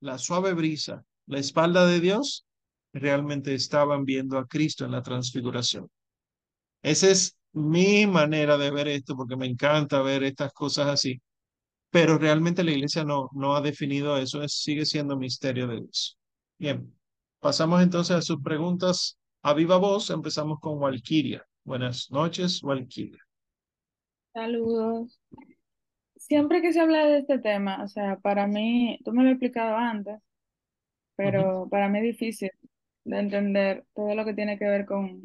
la suave brisa, la espalda de Dios, realmente estaban viendo a Cristo en la transfiguración. Esa es mi manera de ver esto, porque me encanta ver estas cosas así. Pero realmente la iglesia no, no ha definido eso, sigue siendo misterio de Dios. Bien, pasamos entonces a sus preguntas a viva voz. Empezamos con Walkiria. Buenas noches, Walkiria. Saludos. Siempre que se habla de este tema, o sea, para mí, tú me lo has explicado antes, pero para mí es difícil de entender todo lo que tiene que ver con,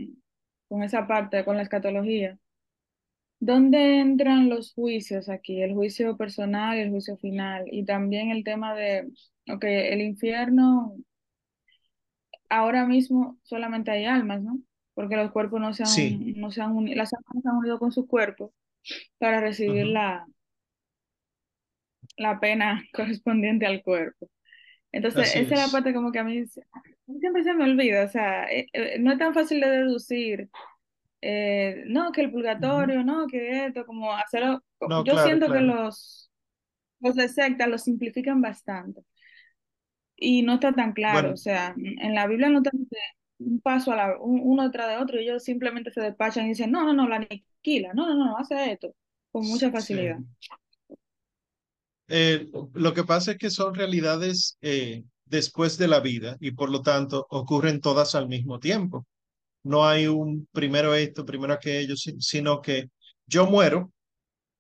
con esa parte, con la escatología. ¿Dónde entran los juicios aquí? El juicio personal y el juicio final. Y también el tema de, ok, el infierno, ahora mismo solamente hay almas, ¿no? Porque los cuerpos no se han, Sí, no se han unido, las almas no se han unido con su cuerpo para recibir la, la pena correspondiente al cuerpo. Entonces, Así esa es la parte como que a mí, siempre se me olvida, o sea, eh, eh, no es tan fácil de deducir, eh, no, que el purgatorio, no, que esto, como hacerlo, No, yo claro, siento que los, los de secta lo simplifican bastante y no está tan claro, o sea, en la Biblia no dice un paso a la, un- uno detrás de otro, y ellos simplemente se despachan y dicen, no, no, no, la aniquila, no, no, no, hace esto, con mucha facilidad. sí. Eh, lo que pasa es que son realidades eh, después de la vida y por lo tanto ocurren todas al mismo tiempo. No hay un primero esto, primero aquello, si- sino que yo muero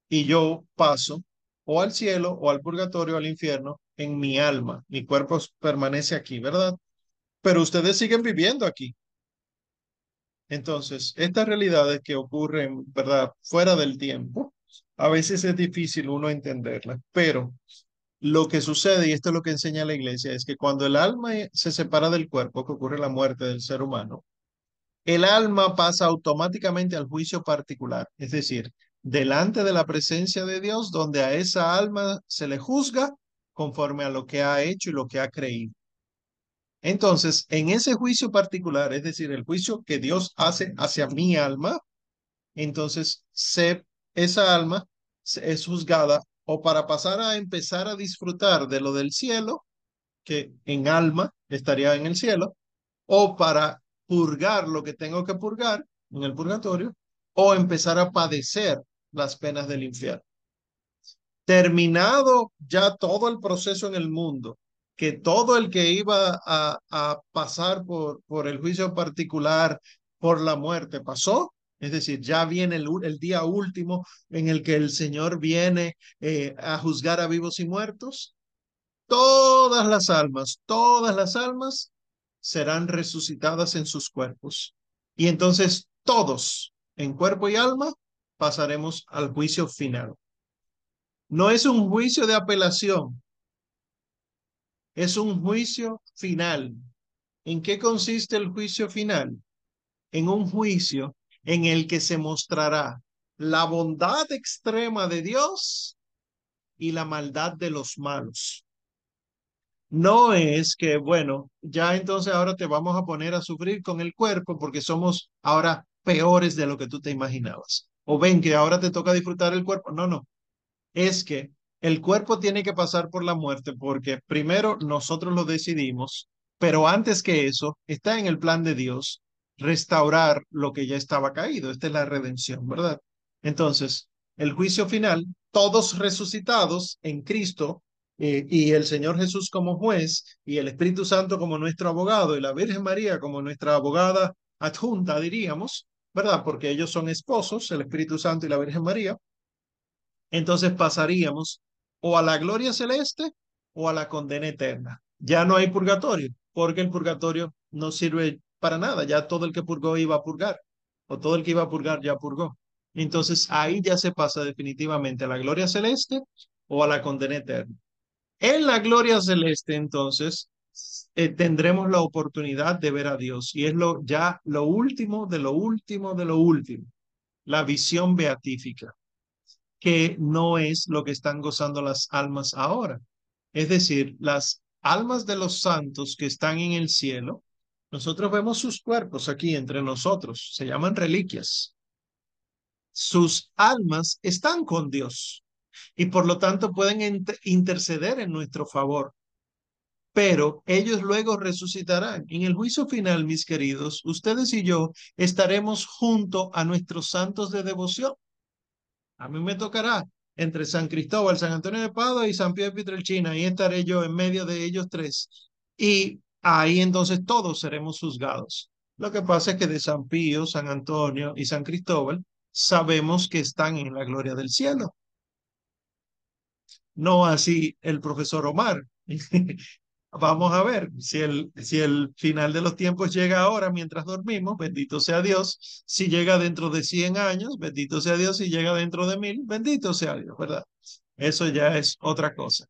y yo paso o al cielo o al purgatorio o al infierno en mi alma. Mi cuerpo permanece aquí, ¿verdad? Pero ustedes siguen viviendo aquí. Entonces, estas realidades que ocurren, ¿verdad? Fuera del tiempo, a veces es difícil uno entenderlas, pero lo que sucede, y esto es lo que enseña la iglesia, es que cuando el alma se separa del cuerpo, que ocurre la muerte del ser humano, el alma pasa automáticamente al juicio particular, es decir, delante de la presencia de Dios, donde a esa alma se le juzga conforme a lo que ha hecho y lo que ha creído. Entonces, en ese juicio particular, es decir, el juicio que Dios hace hacia mi alma, entonces esa alma es juzgada o para pasar a empezar a disfrutar de lo del cielo, que en alma estaría en el cielo, o para purgar lo que tengo que purgar en el purgatorio, o empezar a padecer las penas del infierno. Terminado ya todo el proceso en el mundo, que todo el que iba a, a pasar por, por el juicio particular, por la muerte, pasó. Es decir, ya viene el, el día último en el que el Señor viene eh, a juzgar a vivos y muertos. Todas las almas, todas las almas serán resucitadas en sus cuerpos. Y entonces todos, en cuerpo y alma, pasaremos al juicio final. No es un juicio de apelación, es un juicio final. ¿En qué consiste el juicio final? En un juicio en el que se mostrará la bondad extrema de Dios y la maldad de los malos. No es que, bueno, ya entonces ahora te vamos a poner a sufrir con el cuerpo porque somos ahora peores de lo que tú te imaginabas. O ven que ahora te toca disfrutar el cuerpo. No, no. Es que el cuerpo tiene que pasar por la muerte porque primero nosotros lo decidimos, pero antes que eso está en el plan de Dios restaurar lo que ya estaba caído. Esta es la redención, ¿verdad? Entonces, el juicio final, todos resucitados en Cristo eh, y el Señor Jesús como juez y el Espíritu Santo como nuestro abogado y la Virgen María como nuestra abogada adjunta, diríamos, ¿verdad? Porque ellos son esposos, el Espíritu Santo y la Virgen María. Entonces pasaríamos o a la gloria celeste o a la condena eterna. Ya no hay purgatorio, porque el purgatorio no sirve para nada. Ya todo el que purgó iba a purgar, o todo el que iba a purgar ya purgó. Entonces ahí ya se pasa definitivamente a la gloria celeste o a la condena eterna. En la gloria celeste, entonces, eh, tendremos la oportunidad de ver a Dios y es lo ya lo último de lo último de lo último, la visión beatífica, que no es lo que están gozando las almas ahora. Es decir, las almas de los santos que están en el cielo, nosotros vemos sus cuerpos aquí entre nosotros, se llaman reliquias. Sus almas están con Dios y por lo tanto pueden interceder en nuestro favor pero ellos luego resucitarán. En el juicio final, mis queridos, ustedes y yo estaremos junto a nuestros santos de devoción. A mí me tocará entre San Cristóbal, San Antonio de Padua y San Pío de Pietrelcina. Ahí estaré yo en medio de ellos tres. Y ahí entonces todos seremos juzgados. Lo que pasa es que de San Pío, San Antonio y San Cristóbal sabemos que están en la gloria del cielo. No así el profesor Omar. vamos a ver si el, si el final de los tiempos llega ahora mientras dormimos, bendito sea Dios. Si llega dentro de 100 años, bendito sea Dios. Si llega dentro de mil, bendito sea Dios, ¿verdad? Eso ya es otra cosa.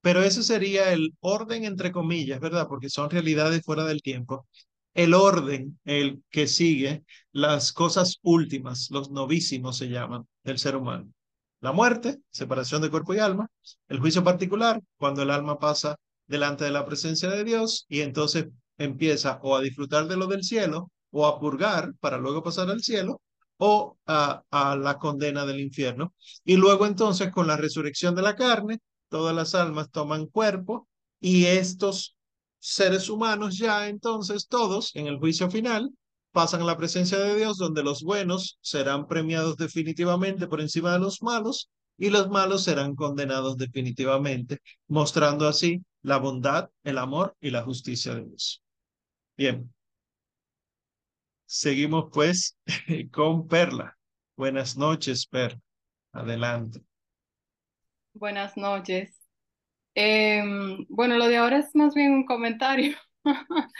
Pero ese sería el orden entre comillas, ¿verdad? Porque son realidades fuera del tiempo. El orden, el que sigue las cosas últimas, los novísimos se llaman, del ser humano. La muerte, separación de cuerpo y alma. El juicio particular, cuando el alma pasa delante de la presencia de Dios y entonces empieza o a disfrutar de lo del cielo o a purgar para luego pasar al cielo o a, la condena del infierno. Y luego entonces con la resurrección de la carne, todas las almas toman cuerpo y estos seres humanos ya entonces todos en el juicio final pasan a la presencia de Dios donde los buenos serán premiados definitivamente por encima de los malos y los malos serán condenados definitivamente, mostrando así la bondad, el amor y la justicia de Dios. Bien. Seguimos pues con Perla. Buenas noches, Perla. Adelante. Buenas noches. Em, bueno, lo de ahora es más bien un comentario,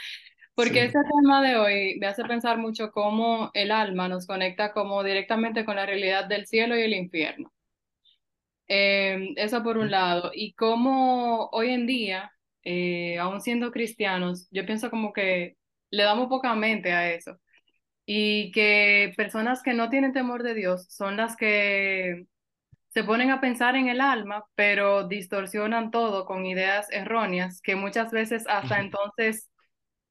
porque este tema de hoy me hace pensar mucho cómo el alma nos conecta como directamente con la realidad del cielo y el infierno. Em, eso por un lado. Y cómo hoy en día, eh, aún siendo cristianos, yo pienso como que le damos poca mente a eso. Y que personas que no tienen temor de Dios son las que se ponen a pensar en el alma, pero distorsionan todo con ideas erróneas que muchas veces hasta entonces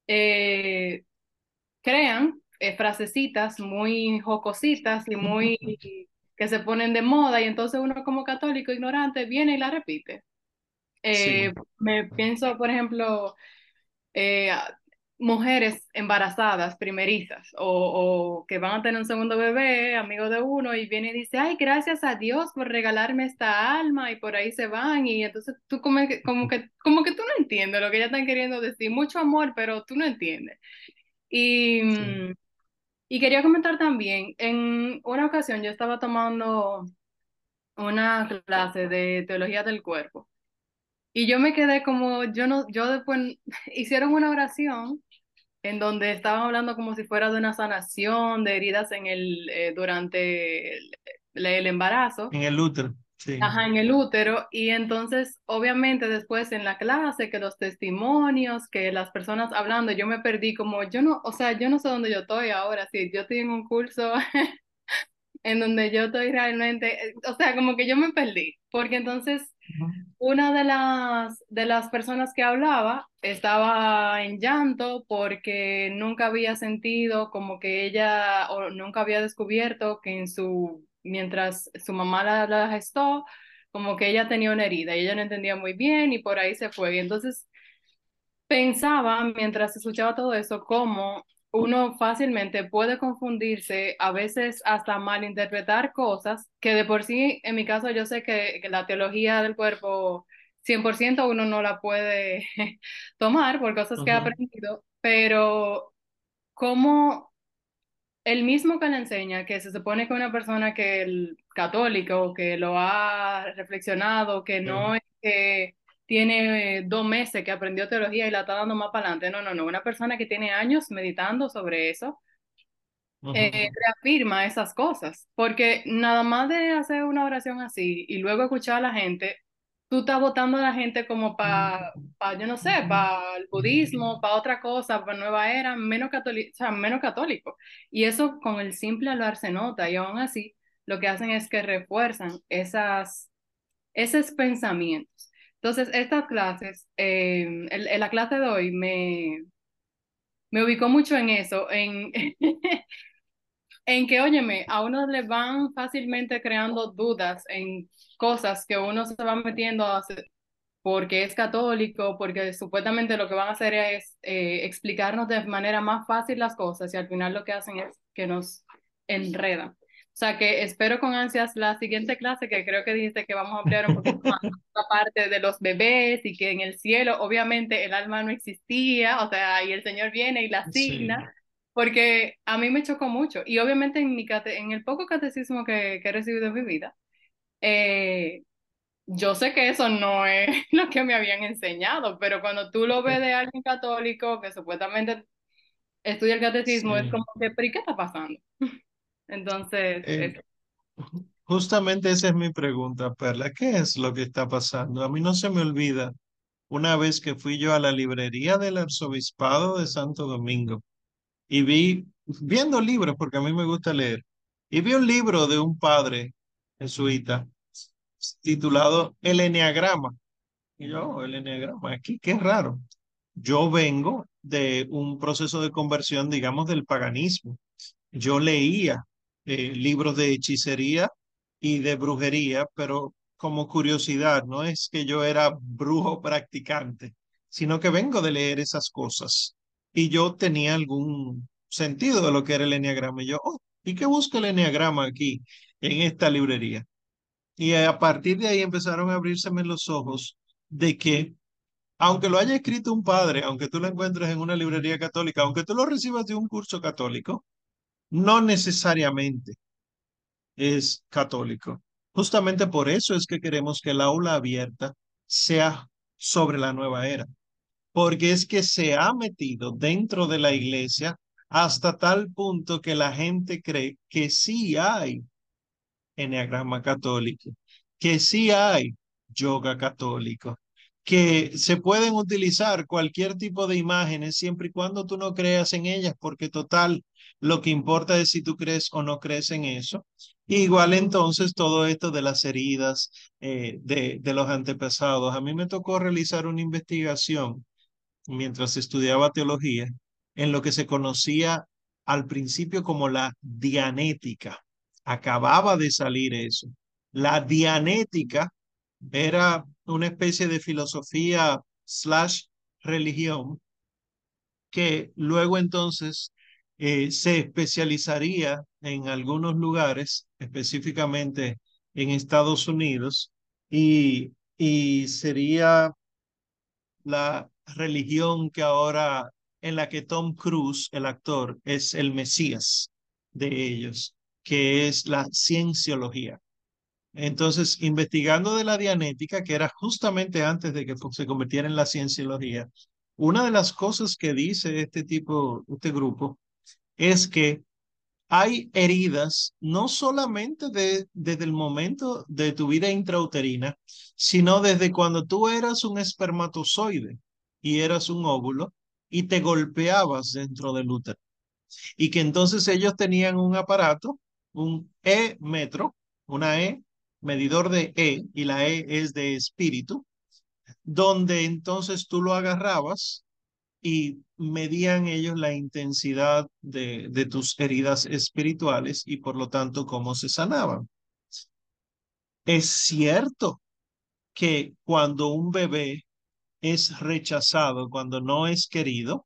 eh, crean eh, frasecitas muy jocositas y muy que se ponen de moda y entonces uno como católico ignorante viene y la repite. Eh, me pienso, por ejemplo, eh, mujeres embarazadas, primerizas, o, que van a tener un segundo bebé, amigo de uno, y viene y dice, ay, gracias a Dios por regalarme esta alma, y por ahí se van, y entonces tú como que, como que, como que tú no entiendes lo que ellas están queriendo decir, mucho amor, pero tú no entiendes. Y, mm, y quería comentar también, en una ocasión yo estaba tomando una clase de teología del cuerpo y yo me quedé como, yo no, yo después hicieron una oración en donde estaban hablando como si fuera de una sanación de heridas en el, eh, durante el, el embarazo. En el útero. Sí. Ajá, en el útero. Y entonces, obviamente, después en la clase, que los testimonios, que las personas hablando, yo me perdí como, yo no, o sea, yo no sé dónde yo estoy ahora, sí, yo estoy en un curso en donde yo estoy realmente, o sea, como que yo me perdí, porque entonces una de las, de las personas que hablaba estaba en llanto porque nunca había sentido como que ella, o nunca había descubierto que en su mientras su mamá la, la gestó, como que ella tenía una herida y ella no entendía muy bien y por ahí se fue. Y entonces pensaba, mientras escuchaba todo eso, cómo uno fácilmente puede confundirse, a veces hasta malinterpretar cosas, que de por sí, en mi caso, yo sé que, que la teología del cuerpo 100% uno no la puede tomar por cosas que ha aprendido, pero cómo el mismo que le enseña, que se supone que una persona que el católico, que lo ha reflexionado, que no es que tiene dos meses que aprendió teología y la está dando más para adelante, no, no, no, una persona que tiene años meditando sobre eso, eh, reafirma esas cosas, porque nada más de hacer una oración así y luego escuchar a la gente, tú estás votando a la gente como para, pa, yo no sé, para el budismo, para otra cosa, para nueva era, menos, católico, o sea, menos católico. Y eso con el simple hablar se nota, y aún así lo que hacen es que refuerzan esas, esos pensamientos. Entonces, estas clases, eh, en, la clase de hoy me, me ubicó mucho en eso, en, en que, óyeme, a uno le van fácilmente creando dudas en cosas que uno se va metiendo a hacer porque es católico, porque supuestamente lo que van a hacer es eh, explicarnos de manera más fácil las cosas y al final lo que hacen es que nos enredan. O sea que espero con ansias la siguiente clase que creo que dijiste que vamos a ampliar un poquito más la parte de los bebés y que en el cielo obviamente el alma no existía, o sea, y el Señor viene y la asigna porque a mí me chocó mucho y obviamente en, mi en el poco catecismo que, que he recibido en mi vida, eh, yo sé que eso no es lo que me habían enseñado, pero cuando tú lo ves de alguien católico que supuestamente estudia el catecismo, es Sí. como que, ¿pero y qué está pasando? Entonces, Eh. Justamente esa es mi pregunta, Perla. ¿Qué es lo que está pasando? A mí no se me olvida una vez que fui yo a la librería del Arzobispado de Santo Domingo y vi, viendo libros, porque a mí me gusta leer, y vi un libro de un padre jesuita titulado El Eneagrama. Y yo, "Oh, el Eneagrama, aquí, qué raro. Yo vengo de un proceso de conversión, digamos, del paganismo. Yo leía eh, libros de hechicería y de brujería, pero como curiosidad, no es que yo era brujo practicante, sino que vengo de leer esas cosas. Y yo tenía algún sentido de lo que era el enneagrama. Y yo, oh, ¿y qué busca el enneagrama aquí en esta librería? Y a partir de ahí empezaron a abrírseme los ojos de que aunque lo haya escrito un padre, aunque tú lo encuentres en una librería católica, aunque tú lo recibas de un curso católico, no necesariamente es católico. Justamente por eso es que queremos que el aula abierta sea sobre la nueva era, porque es que se ha metido dentro de la iglesia hasta tal punto que la gente cree que sí hay enneagrama católico, que sí hay yoga católico, que se pueden utilizar cualquier tipo de imágenes siempre y cuando tú no creas en ellas, porque total, lo que importa es si tú crees o no crees en eso. Igual entonces todo esto de las heridas eh, de, de los antepasados. A mí me tocó realizar una investigación mientras estudiaba teología en lo que se conocía al principio como la dianética. Acababa de salir eso. La dianética era una especie de filosofía slash religión que luego entonces eh, se especializaría en algunos lugares, específicamente en Estados Unidos, y, y sería la religión que ahora en la que Tom Cruise, el actor, es el Mesías de ellos, que es la cienciología. Entonces, investigando de la dianética, que era justamente antes de que se convirtiera en la cienciología, una de las cosas que dice este tipo, este grupo, es que hay heridas no solamente de, desde el momento de tu vida intrauterina, sino desde cuando tú eras un espermatozoide y eras un óvulo y te golpeabas dentro del útero. Y que entonces ellos tenían un aparato, un E-metro, una E, medidor de E, y la E es de espíritu, donde entonces tú lo agarrabas y medían ellos la intensidad de, de tus heridas espirituales y por lo tanto cómo se sanaban. Es cierto que cuando un bebé es rechazado, cuando no es querido,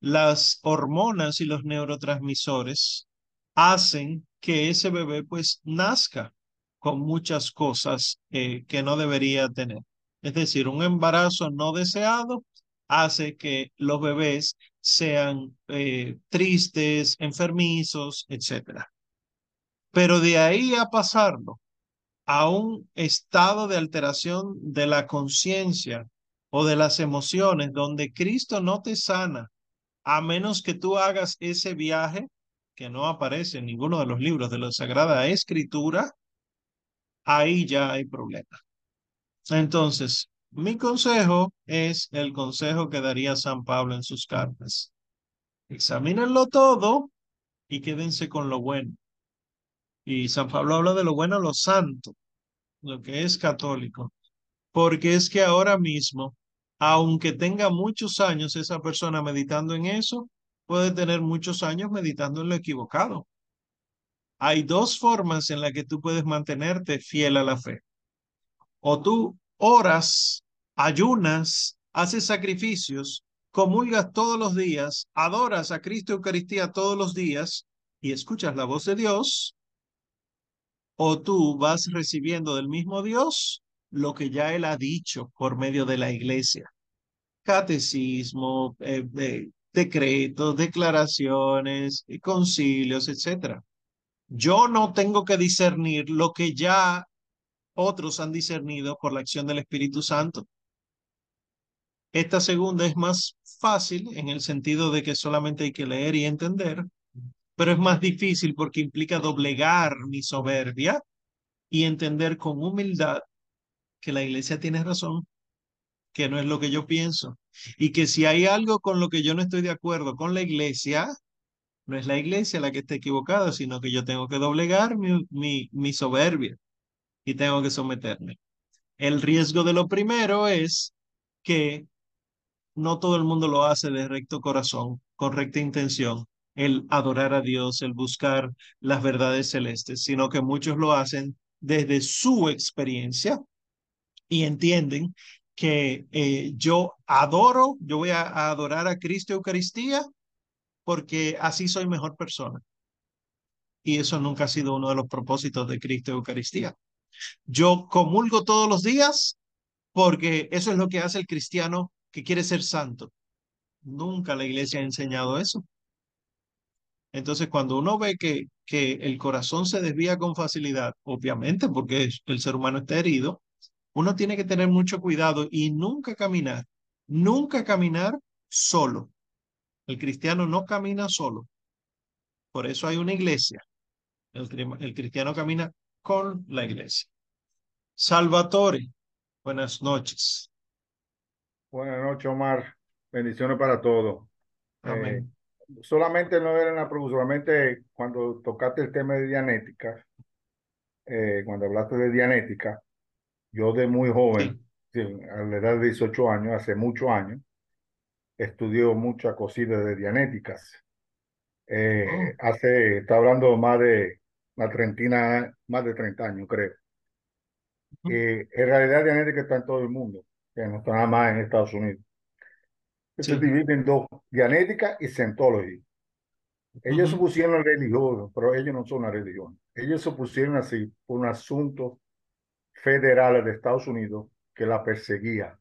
las hormonas y los neurotransmisores hacen que ese bebé pues nazca con muchas cosas eh, que no debería tener. Es decir, un embarazo no deseado hace que los bebés sean eh, tristes, enfermizos, etc. Pero de ahí a pasarlo a un estado de alteración de la conciencia o de las emociones donde Cristo no te sana, a menos que tú hagas ese viaje que no aparece en ninguno de los libros de la Sagrada Escritura, ahí ya hay problema. Entonces, mi consejo es el consejo que daría San Pablo en sus cartas. Examínenlo todo y quédense con lo bueno. Y San Pablo habla de lo bueno, lo santo, lo que es católico. Porque es que ahora mismo, aunque tenga muchos años esa persona meditando en eso, puede tener muchos años meditando en lo equivocado. Hay dos formas en las que tú puedes mantenerte fiel a la fe. O tú oras, ayunas, haces sacrificios, comulgas todos los días, adoras a Cristo Eucaristía todos los días y escuchas la voz de Dios, o tú vas recibiendo del mismo Dios lo que ya Él ha dicho por medio de la iglesia. Catecismo, eh, eh, decretos, declaraciones, concilios, etc. Yo no tengo que discernir lo que ya otros han discernido por la acción del Espíritu Santo. Esta segunda es más fácil en el sentido de que solamente hay que leer y entender, pero es más difícil porque implica doblegar mi soberbia y entender con humildad que la iglesia tiene razón, que no es lo que yo pienso, y que si hay algo con lo que yo no estoy de acuerdo con la iglesia, no es la iglesia la que está equivocada, sino que yo tengo que doblegar mi, mi, mi soberbia y tengo que someterme. El riesgo de lo primero es que no todo el mundo lo hace de recto corazón, con recta intención, el adorar a Dios, el buscar las verdades celestes, sino que muchos lo hacen desde su experiencia y entienden que eh, yo adoro, yo voy a, adorar a Cristo Eucaristía porque así soy mejor persona. Y eso nunca ha sido uno de los propósitos de Cristo Eucaristía. Yo comulgo todos los días porque eso es lo que hace el cristiano que quiere ser santo. Nunca la iglesia ha enseñado eso. Entonces, cuando uno ve que, que el corazón se desvía con facilidad, obviamente porque el ser humano está herido, uno tiene que tener mucho cuidado y nunca caminar, nunca caminar solo. El cristiano no camina solo. Por eso hay una iglesia. El, el cristiano camina con la iglesia. Salvatore, buenas noches. Buenas noches, Omar. Bendiciones para todos. Amén. Eh, solamente no era una pregunta, solamente cuando tocaste el tema de dianética, eh, cuando hablaste de dianética, yo de muy joven, a la edad de 18 años, hace muchos años, estudió muchas cositas de dianéticas. Eh, oh. Hace, está hablando más de una trentina, más de 30 años, creo. en realidad, dianética está en todo el mundo, que no está nada más en Estados Unidos. Se divide en dos, dianética y Scientology. Ellos se pusieron religiosos, pero ellos no son una religión. Ellos se pusieron así por un asunto federales de Estados Unidos que la perseguía.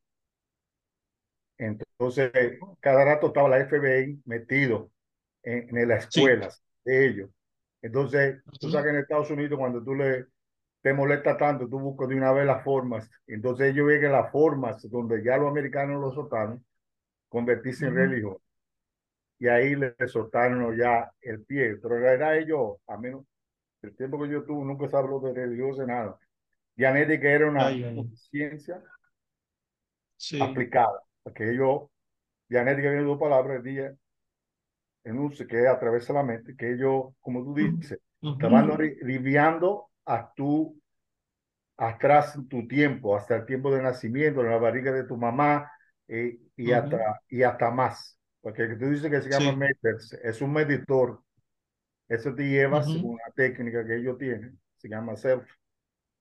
Entonces, cada rato estaba la FBI metido en, en las escuelas de ellos. Entonces, tú sabes que en Estados Unidos cuando tú le te molesta tanto, tú buscas de una vez las formas. Entonces ellos ven que las formas donde ya los americanos lo soltaron, convertirse en religión. Y ahí le soltaron ya el pie. Pero en realidad ellos, a menos el tiempo que yo tuve, nunca se habló de religioso nada que era una ciencia aplicada, porque ellos, genética viene dos palabras, día en un que atraviesa la mente, que ellos, como tú dices, te van aliviando a tu atrás tu tiempo, hasta el tiempo de nacimiento, en la barriga de tu mamá eh, y, hasta, y hasta más. Porque tú dices que se llama es un meditor. Eso te lleva, según una técnica que ellos tienen, se llama self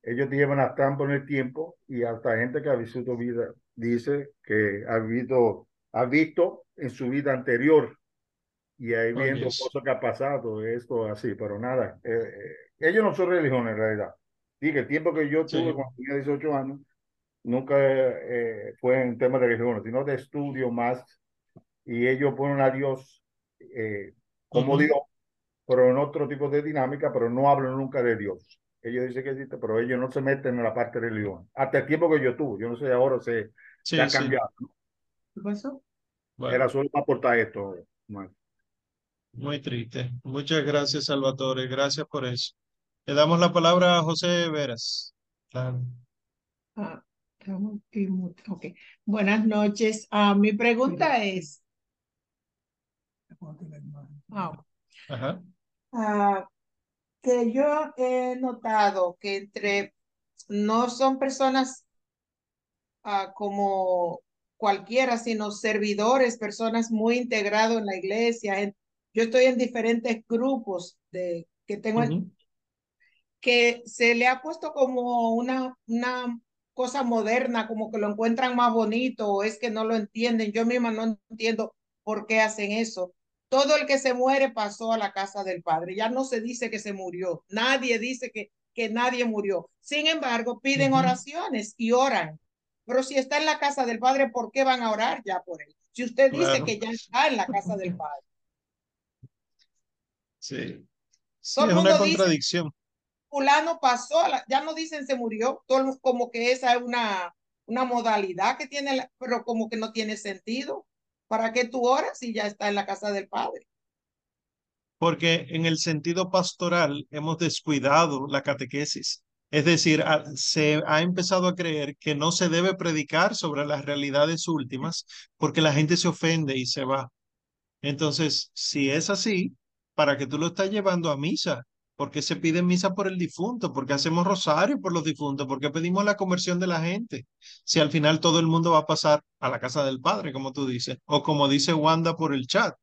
ellos llevan a trampa en el tiempo y hasta gente que ha visto vida dice que ha visto, ha visto en su vida anterior. Y ahí viendo cosas que ha pasado, esto así, pero nada, eh, eh, ellos no son religiones en realidad. Dije, el tiempo que yo tuve cuando tenía 18 años, nunca eh, fue en tema de religión, sino de estudio más, y ellos ponen a Dios como Dios, pero en otro tipo de dinámica, pero no hablan nunca de Dios ellos dicen que existe, pero ellos no se meten en la parte de religión. Hasta el tiempo que yo tuve, yo no sé, ahora se, ha cambiado. ¿Qué pasó? Era solo para aportar esto. Muy triste. Muchas gracias, Salvatore. Gracias por eso. Le damos la palabra a José Veras. Ah, okay. Buenas noches. Ah, mi pregunta es. Ah, Ajá que yo he notado que entre no son personas ah, como cualquiera, sino servidores, personas muy integrados en la iglesia. yo estoy en diferentes grupos de que tengo que se le ha puesto como una, una cosa moderna, como que lo encuentran más bonito o es que no lo entienden. Yo misma no entiendo por qué hacen eso. Todo el que se muere pasó a la casa del Padre. Ya no se dice que se murió. Nadie dice que, que nadie murió. Sin embargo, piden oraciones y oran. Pero si está en la casa del Padre, ¿por qué van a orar ya por él? Si usted dice que ya está en la casa del Padre. Sí. es una contradicción. fulano pasó, ya no dicen se murió, todo, como que esa es una, una modalidad que tiene, pero como que no tiene sentido. ¿Para qué tú oras si ya está en la casa del Padre? Porque en el sentido pastoral hemos descuidado la catequesis. Es decir, se ha empezado a creer que no se debe predicar sobre las realidades últimas porque la gente se ofende y se va. Entonces, si es así, ¿para qué tú lo estás llevando a misa? ¿Por qué se pide misa por el difunto? ¿Por qué hacemos rosario por los difuntos? ¿Por qué pedimos la conversión de la gente? Si al final todo el mundo va a pasar a la casa del Padre, como tú dices, o como dice Wanda por el chat,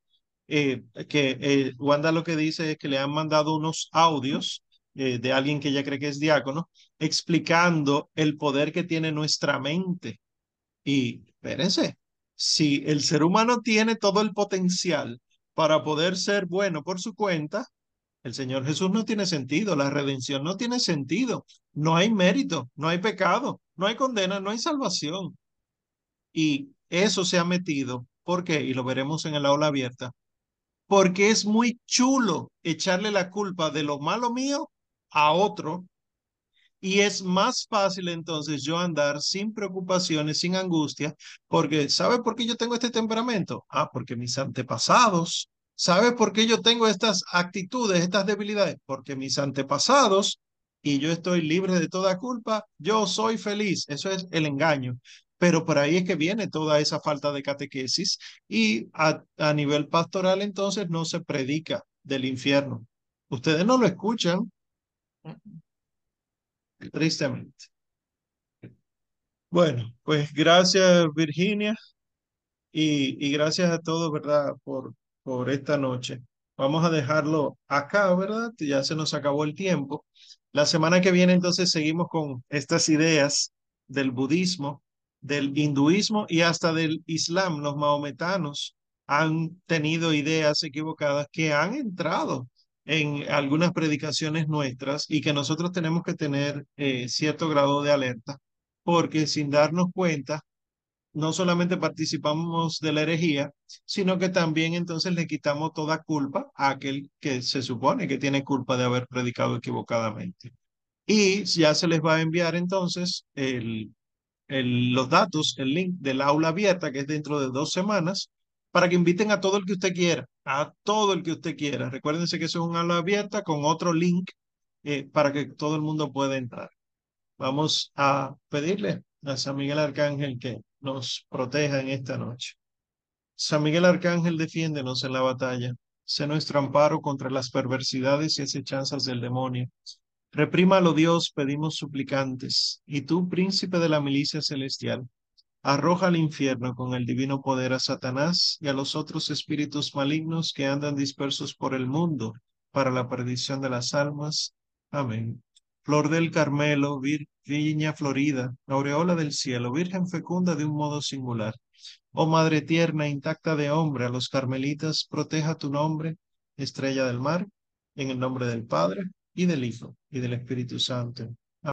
eh, que eh, Wanda lo que dice es que le han mandado unos audios eh, de alguien que ella cree que es diácono, explicando el poder que tiene nuestra mente. Y espérense, si el ser humano tiene todo el potencial para poder ser bueno por su cuenta, el Señor Jesús no tiene sentido, la redención no tiene sentido, no hay mérito, no hay pecado, no hay condena, no hay salvación. Y eso se ha metido, ¿por qué? Y lo veremos en el aula abierta, porque es muy chulo echarle la culpa de lo malo mío a otro y es más fácil entonces yo andar sin preocupaciones, sin angustia, porque ¿sabe por qué yo tengo este temperamento? Ah, porque mis antepasados. ¿Sabe por qué yo tengo estas actitudes, estas debilidades? Porque mis antepasados y yo estoy libre de toda culpa, yo soy feliz. Eso es el engaño. Pero por ahí es que viene toda esa falta de catequesis y a, a nivel pastoral entonces no se predica del infierno. Ustedes no lo escuchan, tristemente. Bueno, pues gracias Virginia y, y gracias a todos, ¿verdad? Por, por esta noche. Vamos a dejarlo acá, ¿verdad? Ya se nos acabó el tiempo. La semana que viene entonces seguimos con estas ideas del budismo, del hinduismo y hasta del islam. Los mahometanos han tenido ideas equivocadas que han entrado en algunas predicaciones nuestras y que nosotros tenemos que tener eh, cierto grado de alerta, porque sin darnos cuenta, no solamente participamos de la herejía, sino que también entonces le quitamos toda culpa a aquel que se supone que tiene culpa de haber predicado equivocadamente. Y ya se les va a enviar entonces el, el, los datos, el link del aula abierta, que es dentro de dos semanas, para que inviten a todo el que usted quiera, a todo el que usted quiera. Recuérdense que eso es un aula abierta con otro link eh, para que todo el mundo pueda entrar. Vamos a pedirle a San Miguel Arcángel que nos proteja en esta noche. San Miguel Arcángel, defiéndenos en la batalla. Sé nuestro amparo contra las perversidades y acechanzas del demonio. Reprímalo Dios, pedimos suplicantes. Y tú, príncipe de la milicia celestial, Arroja al infierno con el divino poder a Satanás y a los otros espíritus malignos que andan dispersos por el mundo para la perdición de las almas. Amén. Flor del Carmelo, viña florida, aureola del cielo, Virgen fecunda de un modo singular. Oh Madre tierna, intacta de hombre, a los carmelitas proteja tu nombre, estrella del mar, en el nombre del Padre, y del Hijo, y del Espíritu Santo.